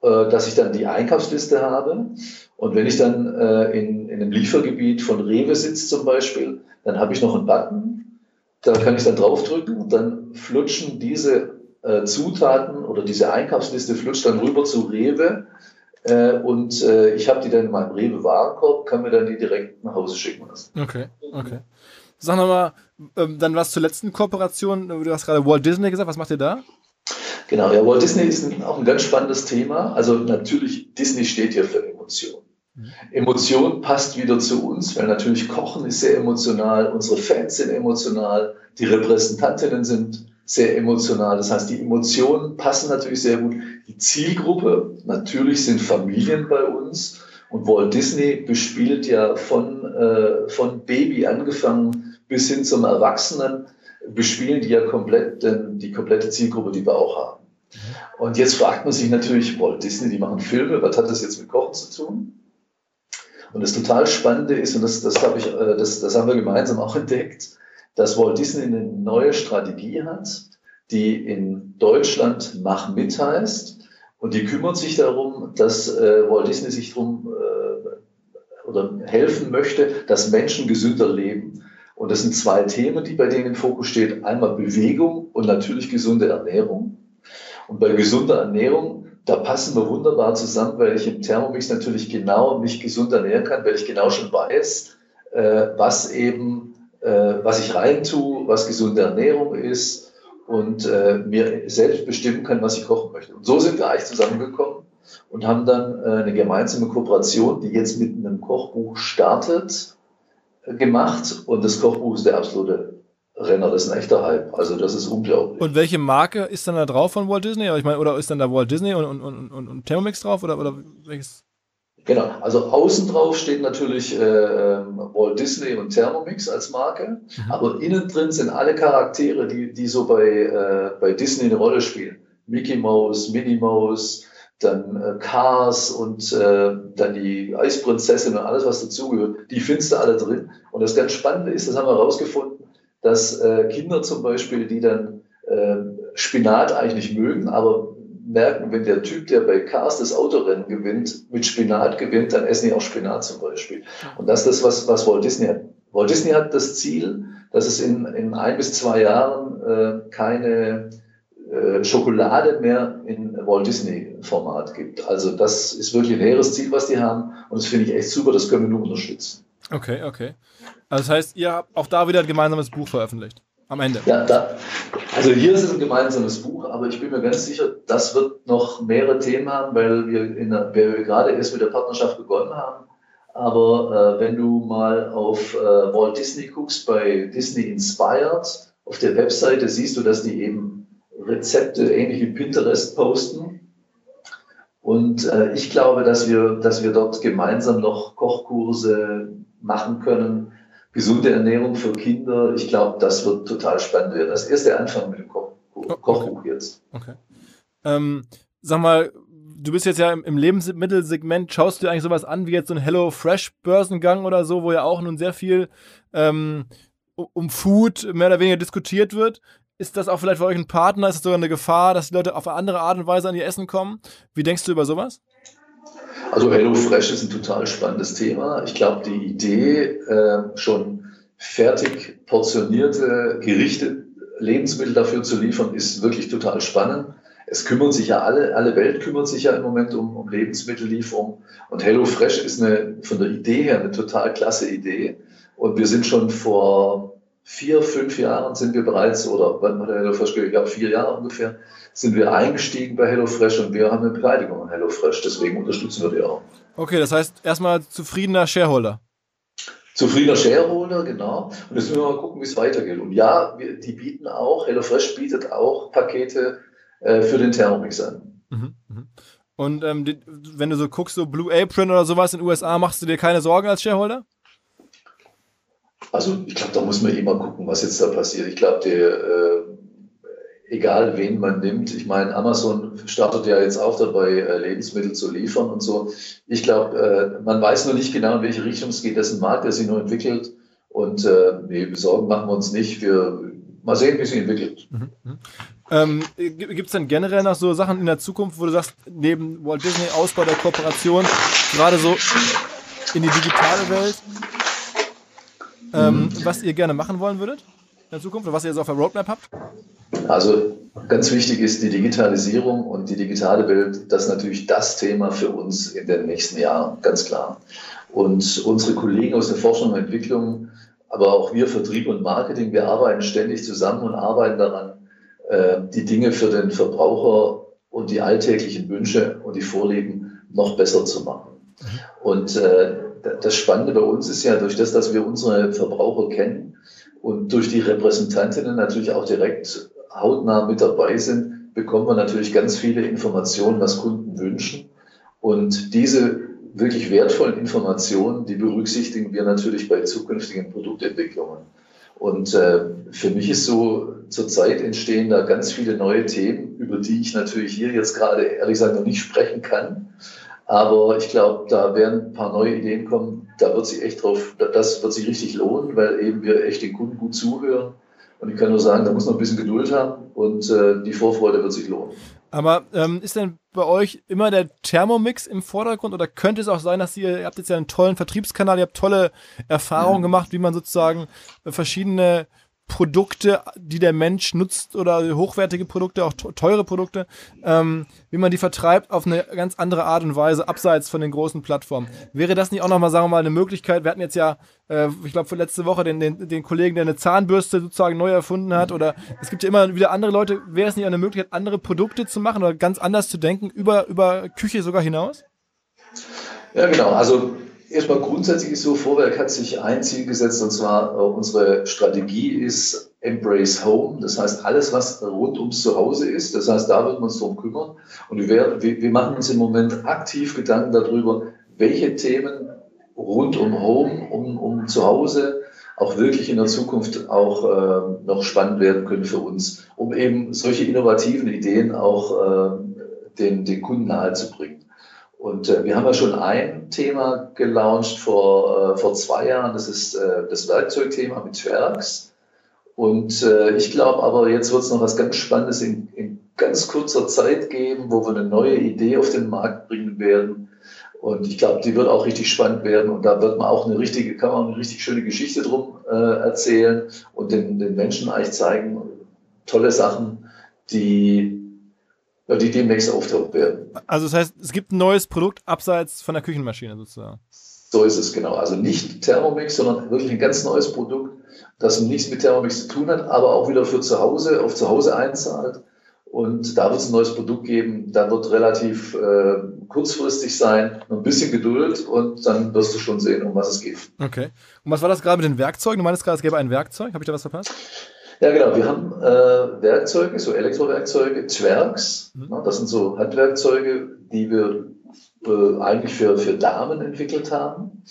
[SPEAKER 3] äh, dass ich dann die Einkaufsliste habe. Und wenn ich dann äh, in, in einem Liefergebiet von Rewe sitze zum Beispiel, dann habe ich noch einen Button, da kann ich dann draufdrücken und dann flutschen diese äh, Zutaten oder diese Einkaufsliste flutscht dann rüber zu Rewe äh, und äh, ich habe die dann in meinem Rewe Warenkorb, kann mir dann die direkt nach Hause schicken lassen.
[SPEAKER 2] Okay, okay. Sag nochmal, ähm, dann was zur letzten Kooperation, du hast gerade Walt Disney gesagt, was macht ihr da?
[SPEAKER 3] Genau, ja, Walt Disney ist auch ein ganz spannendes Thema. Also natürlich, Disney steht hier für Emotion. Mhm. Emotion passt wieder zu uns, weil natürlich Kochen ist sehr emotional, unsere Fans sind emotional, die Repräsentantinnen sind sehr emotional. Das heißt, die Emotionen passen natürlich sehr gut. Die Zielgruppe, natürlich sind Familien bei uns. Und Walt Disney bespielt ja von, äh, von Baby angefangen bis hin zum Erwachsenen bespielen die ja komplett denn die komplette Zielgruppe, die wir auch haben. Und jetzt fragt man sich natürlich, Walt Disney, die machen Filme, was hat das jetzt mit Kochen zu tun? Und das total Spannende ist, und das, das, hab ich, äh, das, das haben wir gemeinsam auch entdeckt, dass Walt Disney eine neue Strategie hat, die in Deutschland Mach mit heißt. Und die kümmert sich darum, dass äh, Walt Disney sich darum äh, oder helfen möchte, dass Menschen gesünder leben. Und das sind zwei Themen, die bei denen im Fokus stehen. Einmal Bewegung und natürlich gesunde Ernährung. Und bei gesunder Ernährung, da passen wir wunderbar zusammen, weil ich im Thermomix natürlich genau mich gesund ernähren kann, weil ich genau schon weiß, äh, was eben, was ich rein tue, was gesunde Ernährung ist und äh, mir selbst bestimmen kann, was ich kochen möchte. Und so sind wir eigentlich zusammengekommen und haben dann äh, eine gemeinsame Kooperation, die jetzt mit einem Kochbuch startet gemacht und das Kochbuch ist der absolute Renner, das ist ein echter Hype. Also das ist unglaublich.
[SPEAKER 2] Und welche Marke ist dann da drauf von Walt Disney? Ich meine, oder ist dann da Walt Disney und, und, und, und Thermomix drauf oder, oder welches?
[SPEAKER 3] Genau, also außen drauf steht natürlich äh, ähm, Walt Disney und Thermomix als Marke, mhm. aber innen drin sind alle Charaktere, die, die so bei, äh, bei Disney eine Rolle spielen. Mickey Mouse, Minnie Mouse, dann äh, Cars und äh, dann die Eisprinzessin und alles, was dazugehört, die findest du alle drin. Und das ganz Spannende ist, das haben wir herausgefunden, dass äh, Kinder zum Beispiel, die dann äh, Spinat eigentlich nicht mögen, aber merken, wenn der Typ, der bei Cars das Autorennen gewinnt, mit Spinat gewinnt, dann essen die auch Spinat zum Beispiel. Und das ist das, was, was Walt Disney hat. Walt Disney hat das Ziel, dass es in, in ein bis zwei Jahren äh, keine äh, Schokolade mehr in Walt Disney Format gibt. Also das ist wirklich ein hehres Ziel, was die haben. Und das finde ich echt super, das können wir nur unterstützen.
[SPEAKER 2] Okay, okay. Also das heißt, ihr habt auch da wieder ein gemeinsames Buch veröffentlicht. Am Ende.
[SPEAKER 3] Ja, da, also hier ist es ein gemeinsames Buch, aber ich bin mir ganz sicher, das wird noch mehrere Themen haben, weil wir, der, wir gerade erst mit der Partnerschaft begonnen haben. Aber äh, wenn du mal auf äh, Walt Disney guckst, bei Disney Inspired, auf der Webseite siehst du, dass die eben Rezepte ähnlich wie Pinterest posten. Und äh, ich glaube, dass wir, dass wir dort gemeinsam noch Kochkurse machen können, gesunde Ernährung für Kinder, ich glaube, das wird total spannend werden. Das erste Anfang mit dem Koch oh, Kochbuch okay. jetzt.
[SPEAKER 2] Okay. Ähm, sag mal, du bist jetzt ja im, im, Lebensmittelsegment, schaust du dir eigentlich sowas an wie jetzt so ein Hello Fresh Börsengang oder so, wo ja auch nun sehr viel ähm, um Food mehr oder weniger diskutiert wird. Ist das auch vielleicht für euch ein Partner? Ist das sogar eine Gefahr, dass die Leute auf eine andere Art und Weise an ihr Essen kommen? Wie denkst du über sowas?
[SPEAKER 3] Also HelloFresh ist ein total spannendes Thema. Ich glaube, die Idee, äh, schon fertig portionierte Gerichte, Lebensmittel dafür zu liefern, ist wirklich total spannend. Es kümmern sich ja alle, alle Welt kümmert sich ja im Moment um, um Lebensmittellieferung. Und HelloFresh ist eine, von der Idee her eine total klasse Idee. Und wir sind schon vor vier, fünf Jahren sind wir bereits, oder wann hat HelloFresh gehört? Ich glaube, vier Jahre ungefähr, sind wir eingestiegen bei HelloFresh und wir haben eine Beteiligung an HelloFresh. Deswegen unterstützen wir die auch.
[SPEAKER 2] Okay, das heißt erstmal zufriedener Shareholder.
[SPEAKER 3] Zufriedener Shareholder, genau. Und jetzt müssen wir mal gucken, wie es weitergeht. Und ja, wir, die bieten auch, HelloFresh bietet auch Pakete äh, für den Thermomix an. Mhm,
[SPEAKER 2] mhm. Und ähm, die, wenn du so guckst, so Blue Apron oder sowas in den USA, machst du dir keine Sorgen als Shareholder?
[SPEAKER 3] Also ich glaube, da muss man immer gucken, was jetzt da passiert. Ich glaube, äh, egal wen man nimmt, ich meine, Amazon startet ja jetzt auch dabei, äh, Lebensmittel zu liefern und so. Ich glaube, äh, man weiß nur nicht genau, in welche Richtung es geht. Das ist ein Markt, der sich nur entwickelt. Und äh, nee, Sorgen machen wir uns nicht. Wir mal sehen, wie es sich entwickelt. Mhm.
[SPEAKER 2] mhm. Ähm, Gibt es denn generell noch so Sachen in der Zukunft, wo du sagst, neben Walt Disney Ausbau der Kooperation, gerade so in die digitale Welt, ähm, mhm. was ihr gerne machen wollen würdet in der Zukunft was ihr so auf der Roadmap habt?
[SPEAKER 3] Also ganz wichtig ist die Digitalisierung und die digitale Welt, das ist natürlich das Thema für uns in den nächsten Jahren, ganz klar. Und unsere Kollegen aus der Forschung und Entwicklung, aber auch wir Vertrieb und Marketing, wir arbeiten ständig zusammen und arbeiten daran, äh, die Dinge für den Verbraucher und die alltäglichen Wünsche und die Vorlieben noch besser zu machen. Mhm. Und äh, das Spannende bei uns ist ja durch das, dass wir unsere Verbraucher kennen und durch die Repräsentantinnen natürlich auch direkt hautnah mit dabei sind, bekommen wir natürlich ganz viele Informationen, was Kunden wünschen. Und diese wirklich wertvollen Informationen, die berücksichtigen wir natürlich bei zukünftigen Produktentwicklungen. Und äh, für mich ist so, zurzeit entstehen da ganz viele neue Themen, über die ich natürlich hier jetzt gerade ehrlich gesagt noch nicht sprechen kann. Aber ich glaube, da werden ein paar neue Ideen kommen. Da wird sich echt drauf, das wird sich richtig lohnen, weil eben wir echt den Kunden gut zuhören. Und ich kann nur sagen, da muss man ein bisschen Geduld haben und äh, die Vorfreude wird sich lohnen.
[SPEAKER 2] Aber ähm, ist denn bei euch immer der Thermomix im Vordergrund oder könnte es auch sein, dass ihr, ihr habt jetzt ja einen tollen Vertriebskanal, ihr habt tolle Erfahrungen mhm. gemacht, wie man sozusagen verschiedene Produkte, die der Mensch nutzt oder hochwertige Produkte, auch teure Produkte, ähm, wie man die vertreibt auf eine ganz andere Art und Weise, abseits von den großen Plattformen. Wäre das nicht auch nochmal, sagen wir mal, eine Möglichkeit? Wir hatten jetzt ja, äh, ich glaube, letzte Woche den, den, den Kollegen, der eine Zahnbürste sozusagen neu erfunden hat oder es gibt ja immer wieder andere Leute. Wäre es nicht eine Möglichkeit, andere Produkte zu machen oder ganz anders zu denken, über, über Küche sogar hinaus?
[SPEAKER 3] Ja, genau. Also Erstmal grundsätzlich ist so, Vorwerk hat sich ein Ziel gesetzt und zwar äh, unsere Strategie ist Embrace Home. Das heißt, alles, was rund ums Zuhause ist, das heißt, da wird man uns drum kümmern. Und wir, wir, wir machen uns im Moment aktiv Gedanken darüber, welche Themen rund um Home, um, um zu Hause auch wirklich in der Zukunft auch äh, noch spannend werden können für uns, um eben solche innovativen Ideen auch äh, den, den Kunden nahezubringen. Und äh, wir haben ja schon ein Thema gelauncht vor, äh, vor zwei Jahren, das ist äh, das Werkzeugthema mit Twerks. Und äh, ich glaube aber, jetzt wird es noch was ganz Spannendes in, in ganz kurzer Zeit geben, wo wir eine neue Idee auf den Markt bringen werden. Und ich glaube, die wird auch richtig spannend werden. Und da wird man auch eine richtige, kann man eine richtig schöne Geschichte drum äh, erzählen und den, den Menschen eigentlich zeigen, tolle Sachen, die, die demnächst auftauchen werden.
[SPEAKER 2] Also das heißt, es gibt ein neues Produkt abseits von der Küchenmaschine sozusagen.
[SPEAKER 3] So ist es genau. Also nicht Thermomix, sondern wirklich ein ganz neues Produkt, das nichts mit Thermomix zu tun hat, aber auch wieder für zu Hause, auf zu Hause einzahlt. Und da wird es ein neues Produkt geben. Da wird relativ äh, kurzfristig sein, ein bisschen Geduld und dann wirst du schon sehen, um was es geht.
[SPEAKER 2] Okay. Und was war das gerade mit den Werkzeugen? Du meinst gerade, es gäbe ein Werkzeug. Habe ich da was verpasst?
[SPEAKER 3] Ja, genau. Wir haben äh, Werkzeuge, so Elektrowerkzeuge, Zwergs. Mhm. Das sind so Handwerkzeuge, die wir äh, eigentlich für, für Damen entwickelt haben,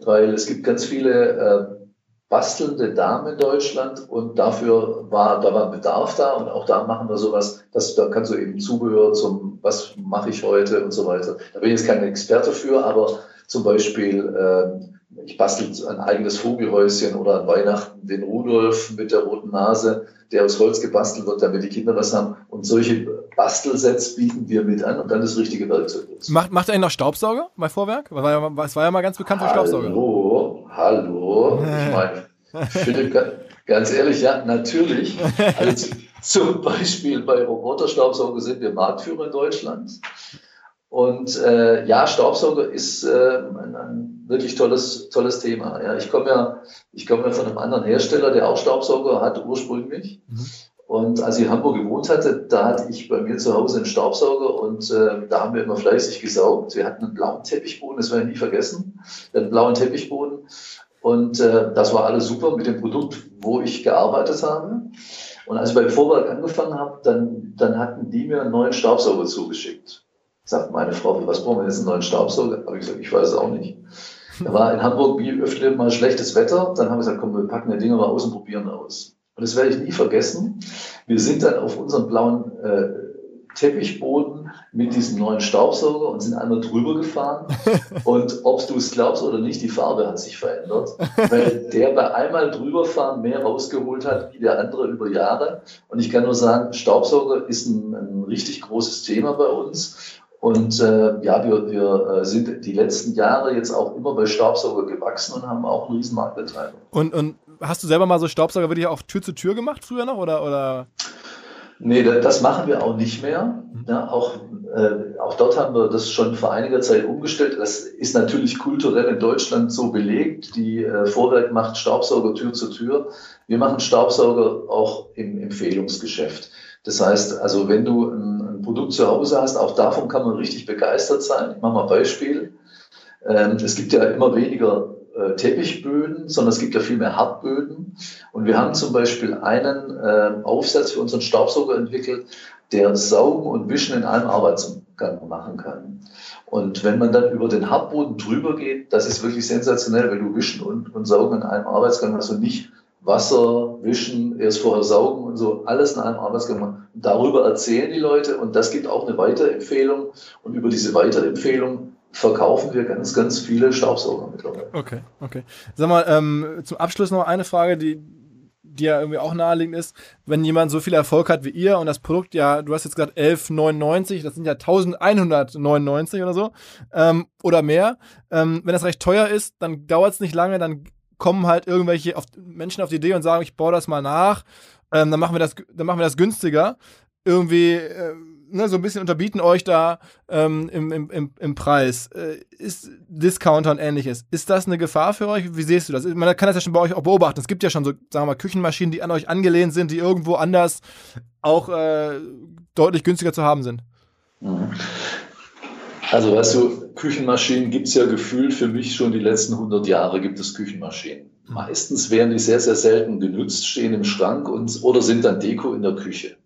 [SPEAKER 3] weil es gibt ganz viele äh, bastelnde Damen in Deutschland und dafür war, da war Bedarf da und auch da machen wir sowas, dass, da kannst du eben Zubehör zum, was mache ich heute und so weiter. Da bin ich jetzt kein Experte für, aber zum Beispiel, äh, ich bastel ein eigenes Vogelhäuschen oder an Weihnachten den Rudolf mit der roten Nase, der aus Holz gebastelt wird, damit die Kinder was haben. Und solche Bastelsets bieten wir mit an und dann das richtige Werkzeug.
[SPEAKER 2] Macht, macht er noch Staubsauger bei Vorwerk? Es war, ja, war ja mal ganz bekannt für Staubsauger.
[SPEAKER 3] Hallo, hallo. Ich meine, Philipp, ganz ehrlich, ja, natürlich. Also zum Beispiel bei Roboterstaubsauger sind wir Marktführer in Deutschland. Und äh, ja, Staubsauger ist äh, ein, ein, wirklich tolles, tolles Thema. Ja, ich komme ja, ich komme ja von einem anderen Hersteller, der auch Staubsauger hat ursprünglich. Mhm. Und als ich in Hamburg gewohnt hatte, da hatte ich bei mir zu Hause einen Staubsauger und äh, da haben wir immer fleißig gesaugt. Wir hatten einen blauen Teppichboden, das werde ich nie vergessen. Wir hatten einen blauen Teppichboden und äh, das war alles super mit dem Produkt, wo ich gearbeitet habe. Und als ich bei Vorwerk angefangen habe, dann, dann hatten die mir einen neuen Staubsauger zugeschickt. Sagt meine Frau, was brauchen wir jetzt einen neuen Staubsauger? Habe ich gesagt, ich weiß es auch nicht. Da war in Hamburg wie öfter mal schlechtes Wetter. Dann haben wir gesagt, komm, wir packen die Dinger mal aus und probieren aus. Und das werde ich nie vergessen. Wir sind dann auf unserem blauen äh, Teppichboden mit diesem neuen Staubsauger und sind einmal drüber gefahren. Und ob du es glaubst oder nicht, die Farbe hat sich verändert, weil der bei einmal drüberfahren mehr rausgeholt hat wie der andere über Jahre. Und ich kann nur sagen, Staubsauger ist ein, ein richtig großes Thema bei uns. Und äh, ja, wir, wir äh, sind die letzten Jahre jetzt auch immer bei Staubsauger gewachsen und haben auch einen riesen Marktbetreiber.
[SPEAKER 2] Und, und hast du selber mal so Staubsauger wirklich auch Tür zu Tür gemacht früher noch? Oder, oder?
[SPEAKER 3] Nee, das machen wir auch nicht mehr. Mhm. Ja, auch, äh, auch dort haben wir das schon vor einiger Zeit umgestellt. Das ist natürlich kulturell in Deutschland so belegt. Die äh, Vorwerk macht Staubsauger Tür zu Tür. Wir machen Staubsauger auch im Empfehlungsgeschäft. Das heißt, also wenn du Produkt zu Hause hast, auch davon kann man richtig begeistert sein. Ich mache mal ein Beispiel. Ähm, es gibt ja immer weniger äh, Teppichböden, sondern es gibt ja viel mehr Hartböden. Und wir haben zum Beispiel einen äh, Aufsatz für unseren Staubsauger entwickelt, der Saugen und Wischen in einem Arbeitsgang machen kann. Und wenn man dann über den Hartboden drüber geht, das ist wirklich sensationell, wenn du Wischen und, und Saugen in einem Arbeitsgang hast und nicht Wasser, Wischen, erst vorher saugen und so, alles in einem Arbeitsgang machen. Darüber erzählen die Leute und das gibt auch eine Weiterempfehlung. Und über diese Weiterempfehlung verkaufen wir ganz, ganz viele Staubsauger mittlerweile.
[SPEAKER 2] Okay, okay. Sag mal, ähm, zum Abschluss noch eine Frage, die, die ja irgendwie auch naheliegend ist. Wenn jemand so viel Erfolg hat wie ihr und das Produkt ja, du hast jetzt gerade 11,99, das sind ja 1199 oder so, ähm, oder mehr. Ähm, wenn das recht teuer ist, dann dauert es nicht lange, dann kommen halt irgendwelche auf, Menschen auf die Idee und sagen, ich baue das mal nach, ähm, dann, machen wir das, dann machen wir das günstiger. Irgendwie äh, ne, so ein bisschen unterbieten euch da ähm, im, im, im, Preis. Äh, ist Discounter und ähnliches. Ist das eine Gefahr für euch? Wie siehst du das? Man kann das ja schon bei euch auch beobachten. Es gibt ja schon so, sagen wir mal, Küchenmaschinen, die an euch angelehnt sind, die irgendwo anders auch äh, deutlich günstiger zu haben sind.
[SPEAKER 3] Also weißt du, Küchenmaschinen gibt es ja gefühlt für mich schon die letzten 100 Jahre gibt es Küchenmaschinen. Meistens werden die sehr, sehr selten genutzt, stehen im Schrank und, oder sind dann Deko in der Küche.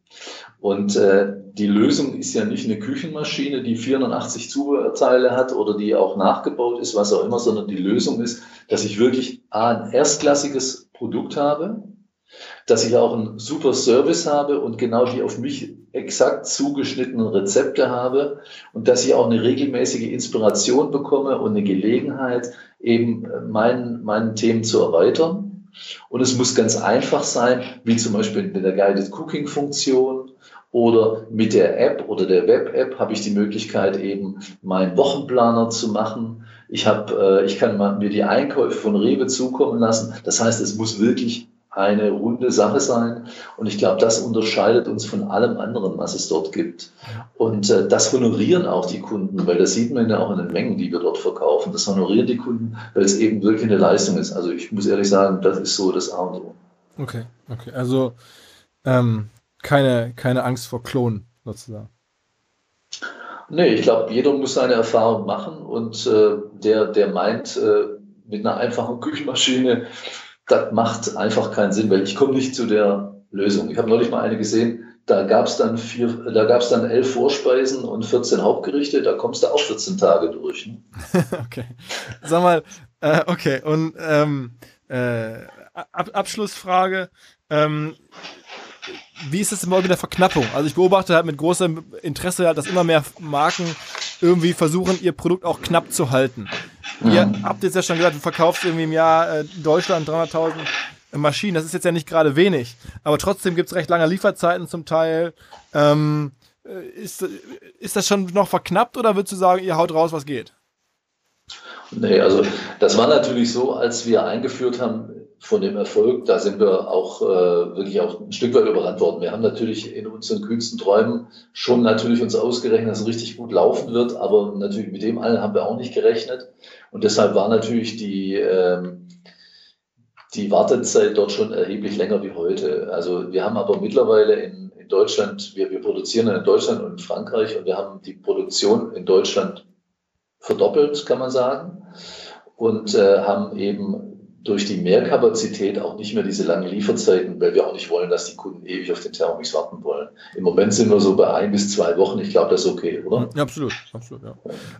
[SPEAKER 3] Und äh, die Lösung ist ja nicht eine Küchenmaschine, die 480 Zubehörteile hat oder die auch nachgebaut ist, was auch immer, sondern die Lösung ist, dass ich wirklich ein erstklassiges Produkt habe, dass ich auch einen super Service habe und genau die auf mich exakt zugeschnittenen Rezepte habe und dass ich auch eine regelmäßige Inspiration bekomme und eine Gelegenheit, eben meinen, meinen Themen zu erweitern. Und es muss ganz einfach sein, wie zum Beispiel mit der Guided Cooking Funktion oder mit der App oder der Web-App habe ich die Möglichkeit, eben meinen Wochenplaner zu machen. Ich, habe, äh, ich kann mir die Einkäufe von Rewe zukommen lassen. Das heißt, es muss wirklich eine runde Sache sein. Und ich glaube, das unterscheidet uns von allem anderen, was es dort gibt. Und äh, das honorieren auch die Kunden, weil das sieht man ja auch in den Mengen, die wir dort verkaufen. Das honorieren die Kunden, weil es eben wirklich eine Leistung ist. Also ich muss ehrlich sagen, das ist so das A und O.
[SPEAKER 2] Okay, okay. Also ähm, keine, keine Angst vor Klonen sozusagen.
[SPEAKER 3] Nee, ich glaube, jeder muss seine Erfahrung machen und äh, der, der meint, äh, mit einer einfachen Küchenmaschine das macht einfach keinen Sinn, weil ich komme nicht zu der Lösung. Ich habe neulich mal eine gesehen, da gab es dann vier, da gab dann elf Vorspeisen und 14 Hauptgerichte, da kommst du auch 14 Tage durch. Ne?
[SPEAKER 2] okay. Sag mal, äh, okay, und ähm, äh, Ab Abschlussfrage. Ähm, wie ist es immer mit der Verknappung? Also ich beobachte halt mit großem Interesse, halt, dass immer mehr Marken irgendwie versuchen, ihr Produkt auch knapp zu halten. Mhm. Ihr habt jetzt ja schon gesagt, du verkaufst irgendwie im Jahr äh, Deutschland 300.000 Maschinen. Das ist jetzt ja nicht gerade wenig. Aber trotzdem gibt es recht lange Lieferzeiten zum Teil. Ähm, äh, ist, ist das schon noch verknappt oder würdest du sagen, ihr haut raus, was geht?
[SPEAKER 3] Nee, also das war natürlich so, als wir eingeführt haben, von dem Erfolg, da sind wir auch äh, wirklich auch ein Stück weit überrannt worden. Wir haben natürlich in unseren kühnsten Träumen schon natürlich uns ausgerechnet, dass es richtig gut laufen wird, aber natürlich mit dem allen haben wir auch nicht gerechnet. Und deshalb war natürlich die, ähm, die Wartezeit dort schon erheblich länger wie heute. Also wir haben aber mittlerweile in, in Deutschland, wir, wir produzieren in Deutschland und in Frankreich und wir haben die Produktion in Deutschland verdoppelt, kann man sagen. Und äh, haben eben durch die Mehrkapazität auch nicht mehr diese langen Lieferzeiten, weil wir auch nicht wollen, dass die Kunden ewig auf den Thermomix warten wollen. Im Moment sind wir so bei ein bis zwei Wochen. Ich glaube, das ist okay, oder?
[SPEAKER 2] Ja, absolut, absolut, ja.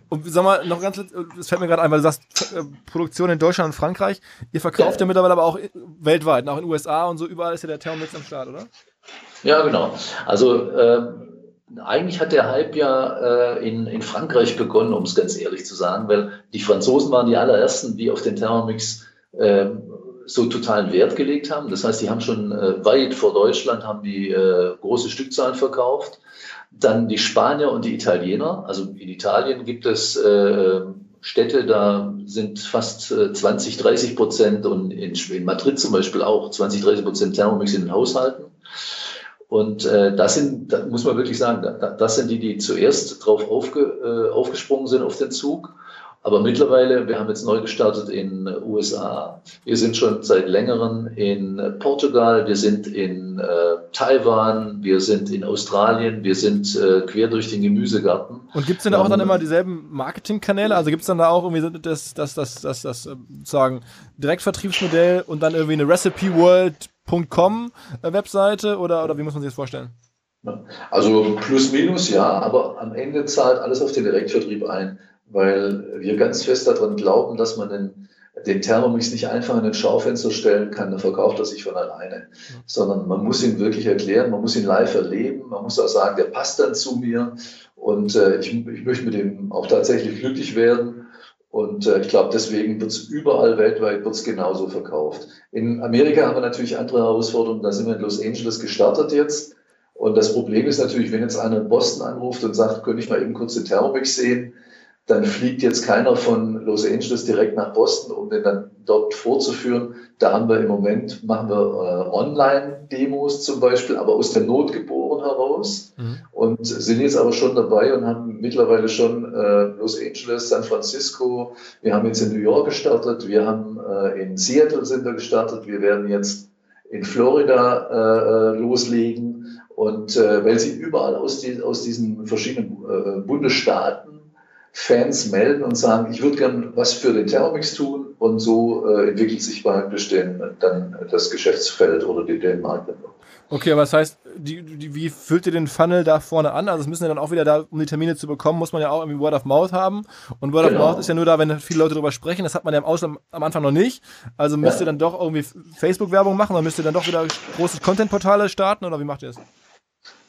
[SPEAKER 2] Und sag mal, noch ganz, es fällt mir gerade ein, weil du sagst, äh, Produktion in Deutschland und Frankreich. Ihr verkauft ja, ja mittlerweile aber auch weltweit, auch in den USA und so, überall ist ja der Thermomix am Start, oder?
[SPEAKER 3] Ja, genau. Also, äh, eigentlich hat der Hype ja äh, in, in Frankreich begonnen, um es ganz ehrlich zu sagen, weil die Franzosen waren die allerersten, die auf den Thermomix ähm, so totalen Wert gelegt haben. Das heißt, die haben schon äh, weit vor Deutschland haben die äh, große Stückzahlen verkauft. Dann die Spanier und die Italiener. Also in Italien gibt es äh, Städte, da sind fast 20, 30 Prozent und in, in, Madrid zum Beispiel auch 20, 30 Prozent Thermomix in den Haushalten. Und äh, das sind, da muss man wirklich sagen, da, das sind die, die zuerst drauf aufge, äh, aufgesprungen sind auf den Zug. Aber mittlerweile, wir haben jetzt neu gestartet in USA. Wir sind schon seit längerem in Portugal, wir sind in äh, Taiwan, wir sind in Australien, wir sind äh, quer durch den Gemüsegarten.
[SPEAKER 2] Und gibt es denn auch dann immer dieselben Marketingkanäle? Also gibt es dann da auch irgendwie das, das, das, das, das äh, sozusagen Direktvertriebsmodell und dann irgendwie eine recipeworld.com äh, Webseite oder, oder wie muss man sich das vorstellen?
[SPEAKER 3] Also plus minus ja, aber am Ende zahlt alles auf den Direktvertrieb ein weil wir ganz fest daran glauben, dass man den, den Thermomix nicht einfach in ein Schaufenster stellen kann, dann verkauft er sich von alleine, mhm. sondern man muss ihn wirklich erklären, man muss ihn live erleben, man muss auch sagen, der passt dann zu mir und äh, ich, ich möchte mit dem auch tatsächlich glücklich werden. Und äh, ich glaube, deswegen wird es überall weltweit wird's genauso verkauft. In Amerika haben wir natürlich andere Herausforderungen. Da sind wir in Los Angeles gestartet jetzt. Und das Problem ist natürlich, wenn jetzt einer in Boston anruft und sagt, könnte ich mal eben kurz den Thermomix sehen, dann fliegt jetzt keiner von Los Angeles direkt nach Boston, um den dann dort vorzuführen. Da haben wir im Moment, machen wir äh, Online-Demos zum Beispiel, aber aus der Not geboren heraus. Mhm. und sind jetzt aber schon dabei und haben mittlerweile schon äh, Los Angeles, San Francisco, wir haben jetzt in New York gestartet, wir haben äh, in Seattle sind wir gestartet, wir werden jetzt in Florida äh, äh loslegen. Und äh, weil sie überall aus, die, aus diesen verschiedenen Bundesstaaten Fans melden und sagen, ich würde gern was für den Thermomix tun und so äh, entwickelt sich praktisch den, dann das Geschäftsfeld oder die, den Markt.
[SPEAKER 2] Okay, aber das heißt, die, die, wie füllt ihr den Funnel da vorne an? Also es müssen ja dann auch wieder da, um die Termine zu bekommen, muss man ja auch irgendwie Word of Mouth haben. Und Word genau. of Mouth ist ja nur da, wenn viele Leute darüber sprechen. Das hat man ja im Ausland am Anfang noch nicht. Also müsst ja. ihr dann doch irgendwie Facebook-Werbung machen oder müsst ihr dann doch wieder große Content-Portale starten oder wie macht ihr das?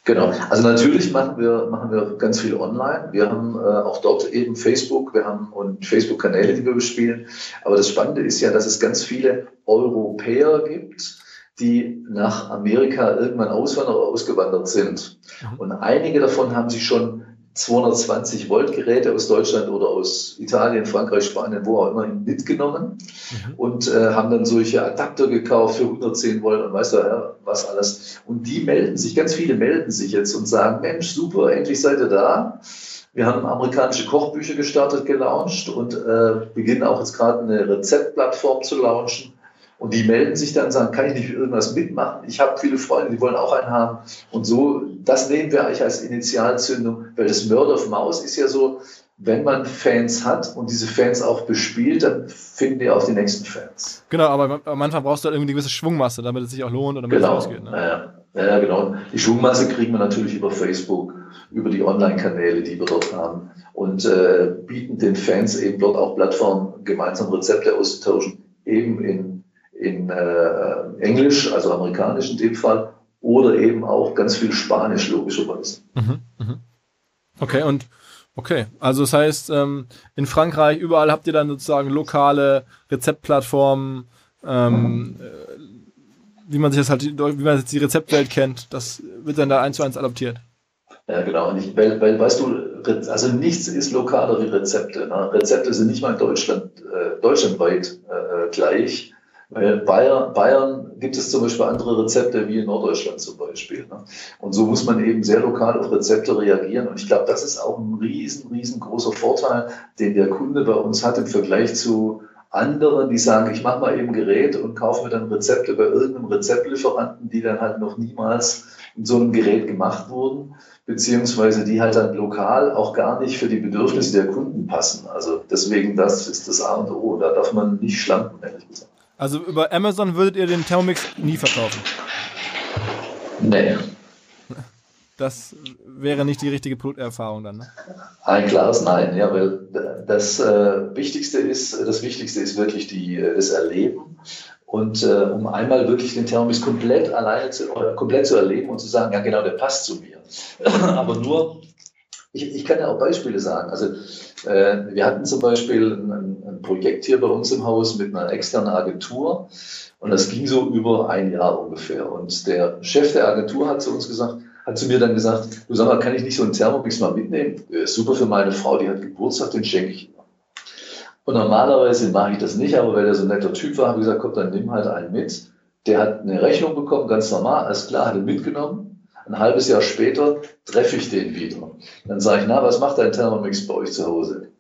[SPEAKER 3] Genau, also natürlich machen wir, machen wir ganz viel online. Wir haben äh, auch dort eben Facebook, wir haben und Facebook-Kanäle, die wir bespielen. Aber das Spannende ist ja, dass es ganz viele Europäer gibt, die nach Amerika irgendwann auswandert oder ausgewandert sind. Mhm. Und einige davon haben sich schon 220 Volt Geräte aus Deutschland oder aus Italien, Frankreich, Spanien, wo auch immer mitgenommen mhm. und äh, haben dann solche Adapter gekauft für 110 Volt und weißt du ja, was alles. Und die melden sich, ganz viele melden sich jetzt und sagen, Mensch, super, endlich seid ihr da. Wir haben amerikanische Kochbücher gestartet, gelauncht und äh, beginnen auch jetzt gerade eine Rezeptplattform zu launchen und die melden sich dann und sagen, kann ich nicht irgendwas mitmachen? Ich habe viele Freunde, die wollen auch einen haben. Und so, das nehmen wir eigentlich als Initialzündung, weil das Murder of Mouse ist ja so, wenn man Fans hat und diese Fans auch bespielt, dann finden die auch die nächsten Fans.
[SPEAKER 2] Genau, aber am Anfang brauchst du halt irgendwie eine gewisse Schwungmasse, damit es sich auch lohnt oder damit
[SPEAKER 3] genau.
[SPEAKER 2] es ausgeht. Ne?
[SPEAKER 3] Ja, ja, genau. Die Schwungmasse kriegen wir natürlich über Facebook, über die Online-Kanäle, die wir dort haben und äh, bieten den Fans eben dort auch Plattformen, gemeinsam Rezepte auszutauschen, eben in in äh, Englisch, also amerikanisch in dem Fall, oder eben auch ganz viel Spanisch, logischerweise. Mhm,
[SPEAKER 2] mh. Okay, und okay, also das heißt, ähm, in Frankreich, überall habt ihr dann sozusagen lokale Rezeptplattformen, ähm, mhm. wie man sich das halt, wie man jetzt die Rezeptwelt kennt, das wird dann da eins zu eins adaptiert.
[SPEAKER 3] Ja, genau. Und ich, weil, weil, weißt du, also nichts ist lokaler wie Rezepte. Ne? Rezepte sind nicht mal in Deutschland, äh, deutschlandweit äh, gleich. Weil Bayern, Bayern gibt es zum Beispiel andere Rezepte wie in Norddeutschland zum Beispiel. Ne? Und so muss man eben sehr lokal auf Rezepte reagieren. Und ich glaube, das ist auch ein riesen, riesengroßer Vorteil, den der Kunde bei uns hat im Vergleich zu anderen, die sagen, ich mache mal eben Gerät und kaufe mir dann Rezepte bei irgendeinem Rezeptlieferanten, die dann halt noch niemals in so einem Gerät gemacht wurden, beziehungsweise die halt dann lokal auch gar nicht für die Bedürfnisse der Kunden passen. Also deswegen, das ist das A und O. Da darf man nicht schlanken, ehrlich gesagt.
[SPEAKER 2] Also über Amazon würdet ihr den Thermomix nie verkaufen?
[SPEAKER 3] Nee.
[SPEAKER 2] Das wäre nicht die richtige Produkterfahrung dann, ne?
[SPEAKER 3] Ein klares Nein, ja, weil das äh, Wichtigste ist, das Wichtigste ist wirklich die, äh, das Erleben. Und äh, um einmal wirklich den Thermomix komplett alleine zu, oder komplett zu erleben und zu sagen, ja genau, der passt zu mir. Aber nur, ich, ich kann ja auch Beispiele sagen. Also wir hatten zum Beispiel ein, ein, Projekt hier bei uns im Haus mit einer externen Agentur und das ging so über ein Jahr ungefähr. Und der Chef der Agentur hat zu uns gesagt, hat zu mir dann gesagt, du sag mal, kann ich nicht so einen Thermomix mal mitnehmen? super für meine Frau, die hat Geburtstag, den schenke ich ihr. Und normalerweise mache ich das nicht, aber weil er so ein netter Typ war, habe ich gesagt, komm, dann nimm halt einen mit. Der hat eine Rechnung bekommen, ganz normal, alles klar, hat er mitgenommen. Ein halbes Jahr später treffe ich den wieder. Dann sage ich, na, was macht dein Thermomix bei euch zu Hause?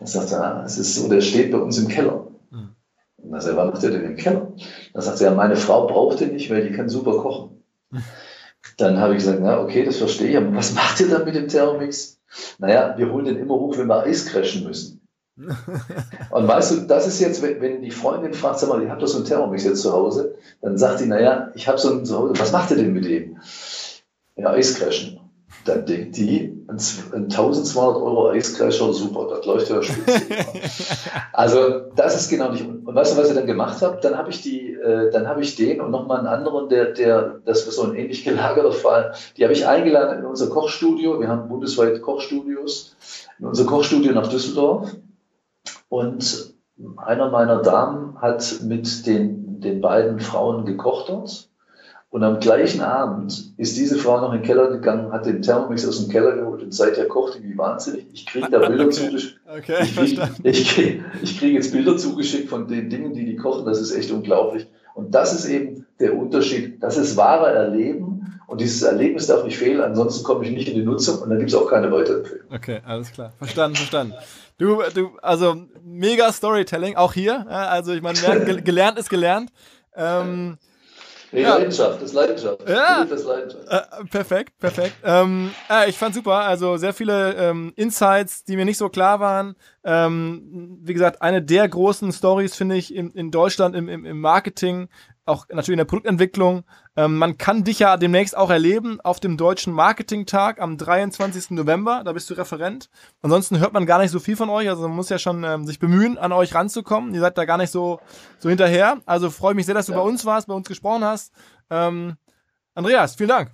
[SPEAKER 3] Dann sagt er, ah, es ist so, der steht bei uns im Keller. Mhm. Und dann sagt er, was macht der denn im Keller? Dann sagt er, ja, meine Frau braucht den nicht, weil die kann super kochen. Mhm. Dann habe ich gesagt, na, okay, das verstehe ich, aber was macht ihr dann mit dem Thermomix? Naja, wir holen den immer hoch, wenn wir Eis crashen müssen. Und weißt du, das ist jetzt, wenn die Freundin fragt, sag mal, ihr habt doch so einen Thermomix jetzt zu Hause, dann sagt die, naja, ich habe so einen zu Hause, was macht ihr denn mit dem? Ja, Eiscrashen. Dann denkt die, ein 1200 Euro Eiscrasher, super, das läuft ja spitze. also das ist genau nicht. Und weißt du, was ich dann gemacht habe? Dann habe ich die, äh, dann habe ich den und nochmal einen anderen, der, der, das war so ein ähnlich gelagerter Fall, die habe ich eingeladen in unser Kochstudio. Wir haben bundesweit Kochstudios. In unser Kochstudio nach Düsseldorf. Und einer meiner Damen hat mit den, den beiden Frauen gekocht dort. Und am gleichen Abend ist diese Frau noch in den Keller gegangen, hat den Thermomix aus dem Keller geholt und seither kocht die wie wahnsinnig. Ich kriege da Bilder okay. zugeschickt. Okay, ich kriege krieg, ich krieg jetzt Bilder zugeschickt von den Dingen, die die kochen. Das ist echt unglaublich. Und das ist eben der Unterschied. Das ist wahre Erleben. Und dieses Erlebnis darf nicht fehlen, ansonsten komme ich nicht in die Nutzung und dann gibt es auch keine Weiterempfehlung.
[SPEAKER 2] Okay, alles klar. Verstanden, verstanden. Du, du, also mega Storytelling, auch hier. Also ich meine, gelernt ist gelernt. Ähm,
[SPEAKER 3] Nee, ja. Leidenschaft, das ist Leidenschaft.
[SPEAKER 2] Ja. Das Leidenschaft. Äh, perfekt, perfekt. Ähm, äh, ich fand super. Also sehr viele ähm, Insights, die mir nicht so klar waren. Ähm, wie gesagt, eine der großen Stories finde ich in, in Deutschland im, im, im Marketing auch natürlich in der Produktentwicklung. Ähm, man kann dich ja demnächst auch erleben auf dem Deutschen Marketing-Tag am 23. November. Da bist du Referent. Ansonsten hört man gar nicht so viel von euch. Also man muss ja schon ähm, sich bemühen, an euch ranzukommen. Ihr seid da gar nicht so, so hinterher. Also freue mich sehr, dass du ja. bei uns warst, bei uns gesprochen hast. Ähm, Andreas, vielen Dank.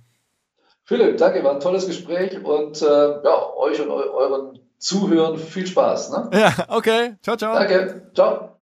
[SPEAKER 3] Philipp, danke, war ein tolles Gespräch und äh, ja, euch und eu euren Zuhören viel Spaß. Ne?
[SPEAKER 2] Ja, okay. Ciao, ciao.
[SPEAKER 3] Danke. Ciao.